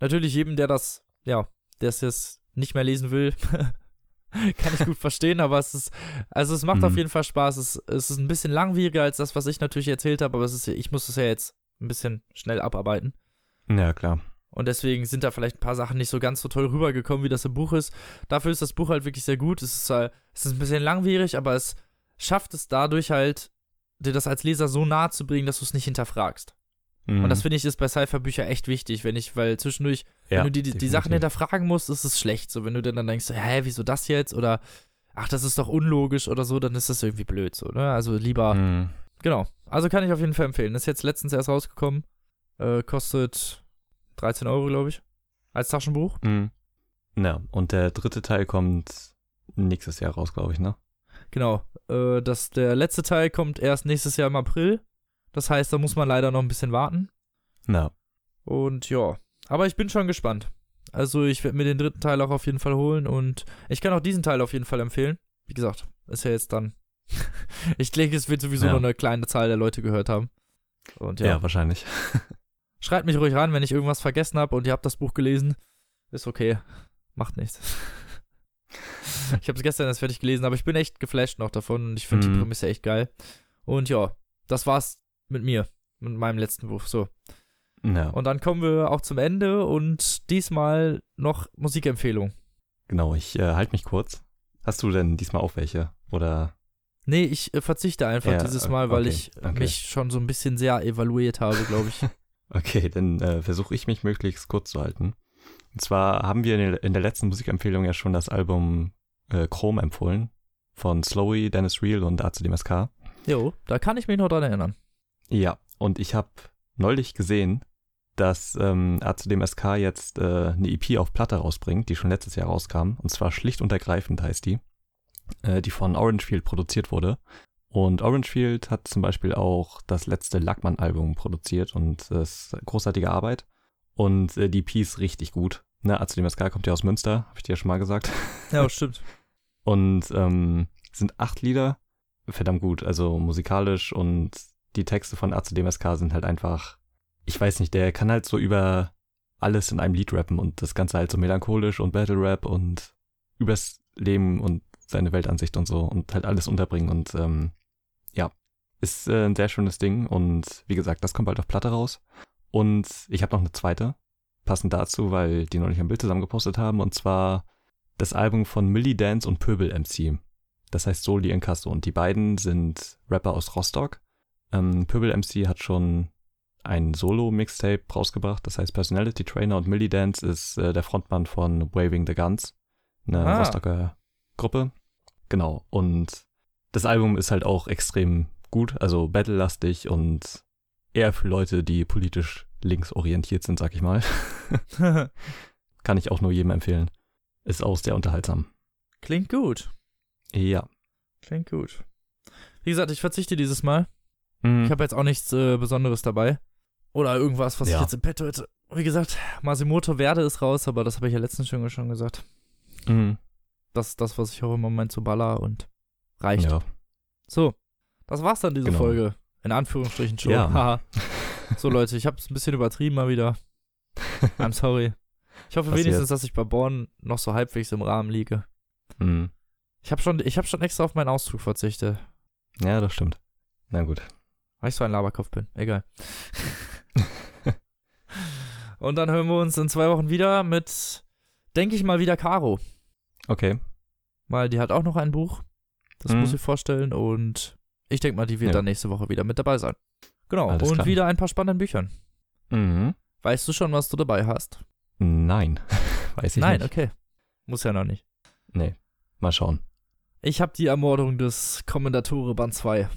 Speaker 1: natürlich jedem, der das, ja, der es jetzt nicht mehr lesen will, kann ich gut verstehen, aber es ist, also es macht
Speaker 2: Mhm.
Speaker 1: auf jeden Fall Spaß. Es, es ist ein bisschen langwieriger als das, was ich natürlich erzählt habe, aber es ist, ich muss es ja jetzt ein bisschen schnell abarbeiten.
Speaker 2: Ja, klar.
Speaker 1: Und deswegen sind da vielleicht ein paar Sachen nicht so ganz so toll rübergekommen, wie das im Buch ist. Dafür ist das Buch halt wirklich sehr gut. Es ist, äh, es ist ein bisschen langwierig, aber es schafft es dadurch halt, dir das als Leser so nahe zu bringen, dass du es nicht hinterfragst.
Speaker 2: Mhm.
Speaker 1: Und das finde ich ist bei Sci-Fi-Büchern echt wichtig, wenn ich, weil zwischendurch,
Speaker 2: ja,
Speaker 1: wenn du die, die, die Sachen hinterfragen musst, ist es schlecht. So, wenn du dann, dann denkst, hä, wieso das jetzt? Oder, ach, das ist doch unlogisch oder so, dann ist das irgendwie blöd, so, ne? Also lieber,
Speaker 2: Mhm.
Speaker 1: genau. Also kann ich auf jeden Fall empfehlen. Ist jetzt letztens erst rausgekommen. Äh, kostet 13 Euro, glaube ich. Als Taschenbuch.
Speaker 2: Mhm. Ja, und der dritte Teil kommt nächstes Jahr raus, glaube ich, ne?
Speaker 1: Genau. Äh, das, der letzte Teil kommt erst nächstes Jahr im April. Das heißt, da muss man leider noch ein bisschen warten.
Speaker 2: Ja.
Speaker 1: Und ja. Aber ich bin schon gespannt. Also ich werde mir den dritten Teil auch auf jeden Fall holen und ich kann auch diesen Teil auf jeden Fall empfehlen. Wie gesagt, ist ja jetzt dann. ich denke, es wird sowieso
Speaker 2: Ja.
Speaker 1: nur eine kleine Zahl der Leute gehört haben. Und
Speaker 2: ja.
Speaker 1: ja.
Speaker 2: wahrscheinlich.
Speaker 1: Schreibt mich ruhig ran, wenn ich irgendwas vergessen habe und ihr habt das Buch gelesen. Ist okay. Macht nichts. ich habe es gestern erst fertig gelesen, aber ich bin echt geflasht noch davon und ich finde die
Speaker 2: Mhm.
Speaker 1: Prämisse echt geil. Und ja, das war's mit mir, mit meinem letzten Buch. So.
Speaker 2: Ja,
Speaker 1: Und dann kommen wir auch zum Ende und diesmal noch Musikempfehlung.
Speaker 2: genau. Ich äh, halte mich kurz. Hast du denn diesmal auch welche? Oder?
Speaker 1: Nee, ich äh, verzichte einfach
Speaker 2: Ja,
Speaker 1: dieses Mal, weil
Speaker 2: okay,
Speaker 1: ich äh,
Speaker 2: okay.
Speaker 1: mich schon so ein bisschen sehr evaluiert habe, glaube ich.
Speaker 2: Okay, dann äh, versuche ich mich möglichst kurz zu halten. Und zwar haben wir in der, letzten Musikempfehlung ja schon das Album äh, Chrome empfohlen von Slowy, Dennis Real und ACDMSK.
Speaker 1: Jo, da kann ich mich noch dran erinnern.
Speaker 2: Ja, und ich habe neulich gesehen, dass ähm, ACDMSK jetzt äh, eine EP auf Platte rausbringt, die schon letztes Jahr rauskam. Und zwar schlicht und ergreifend heißt die, äh, die von Orangefield produziert wurde. Und Orangefield hat zum Beispiel auch das letzte Lackmann-Album produziert und äh, ist großartige Arbeit. Und äh, die ist richtig gut. Ne, ACDMSK kommt ja aus Münster, habe ich dir ja schon mal gesagt.
Speaker 1: Ja, stimmt.
Speaker 2: Und ähm, sind acht Lieder, verdammt gut, also musikalisch und die Texte von ACDMSK sind halt einfach, ich weiß nicht, der kann halt so über alles in einem Lied rappen und das Ganze halt so melancholisch und Battle Rap und übers Leben und seine Weltansicht und so und halt alles unterbringen und ähm, ja, ist äh, ein sehr schönes Ding und wie gesagt, das kommt bald auf Platte raus und ich habe noch eine zweite, passend dazu, weil die noch nicht ein Bild zusammen gepostet haben und zwar das Album von Millie Dance und Pöbel MC. Das heißt Soli Incasso und die beiden sind Rapper aus Rostock. Ähm, Pöbel MC hat schon ein Solo-Mixtape rausgebracht, das heißt Personality Trainer und Millie Dance ist äh, der Frontmann von Waving the Guns, eine
Speaker 1: Ah.
Speaker 2: Rostocker Gruppe. Genau, und das Album ist halt auch extrem gut, also battle-lastig und eher für Leute, die politisch linksorientiert sind, sag ich mal. Kann ich auch nur jedem empfehlen. Ist auch sehr unterhaltsam.
Speaker 1: Klingt gut.
Speaker 2: Ja.
Speaker 1: Klingt gut. Wie gesagt, ich verzichte dieses Mal.
Speaker 2: Mhm.
Speaker 1: Ich habe jetzt auch nichts äh, Besonderes dabei. Oder irgendwas, was ich
Speaker 2: Ja.
Speaker 1: jetzt im Petto hätte. Wie gesagt, Masimoto Werde ist raus, aber das habe ich ja letztens schon, schon gesagt.
Speaker 2: Mhm.
Speaker 1: Das ist das, was ich auch im Moment so baller und reicht.
Speaker 2: Ja.
Speaker 1: So, das war's dann, diese
Speaker 2: Genau.
Speaker 1: Folge. In Anführungsstrichen schon.
Speaker 2: Ja.
Speaker 1: So, Leute, ich habe es ein bisschen übertrieben mal wieder. I'm sorry. Ich hoffe
Speaker 2: Passiert.
Speaker 1: wenigstens, dass ich bei Born noch so halbwegs im Rahmen liege.
Speaker 2: Mhm.
Speaker 1: Ich habe schon, ich hab schon extra auf meinen Auszug verzichtet,
Speaker 2: Ja, das stimmt. Na gut.
Speaker 1: weil ich so ein Laberkopf bin. Egal. Und dann hören wir uns in zwei Wochen wieder mit, denke ich mal, wieder Caro.
Speaker 2: Okay.
Speaker 1: Weil die hat auch noch ein Buch. Das
Speaker 2: Mhm.
Speaker 1: muss ich vorstellen. Und ich denke mal, die wird
Speaker 2: Ja.
Speaker 1: dann nächste Woche wieder mit dabei sein. Genau.
Speaker 2: Alles
Speaker 1: und
Speaker 2: klar.
Speaker 1: wieder ein paar spannende Büchern.
Speaker 2: Mhm.
Speaker 1: Weißt du schon, was du dabei hast?
Speaker 2: Nein. Weiß ich
Speaker 1: Nein,
Speaker 2: nicht.
Speaker 1: okay. Muss ja noch nicht.
Speaker 2: Nee. Mal schauen.
Speaker 1: Ich habe die Ermordung des Kommendatore Band 2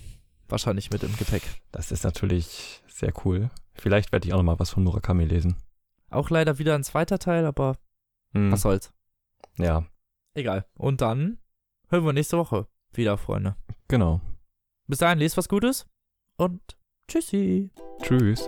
Speaker 1: wahrscheinlich mit im Gepäck.
Speaker 2: Das ist natürlich sehr cool. Vielleicht werde ich auch noch mal was von Murakami lesen.
Speaker 1: Auch leider wieder ein zweiter Teil, aber
Speaker 2: Mhm.
Speaker 1: was soll's.
Speaker 2: Ja,
Speaker 1: Egal. Und dann hören wir nächste Woche wieder, Freunde.
Speaker 2: genau.
Speaker 1: Bis dahin, lest was Gutes und tschüssi.
Speaker 2: Tschüss.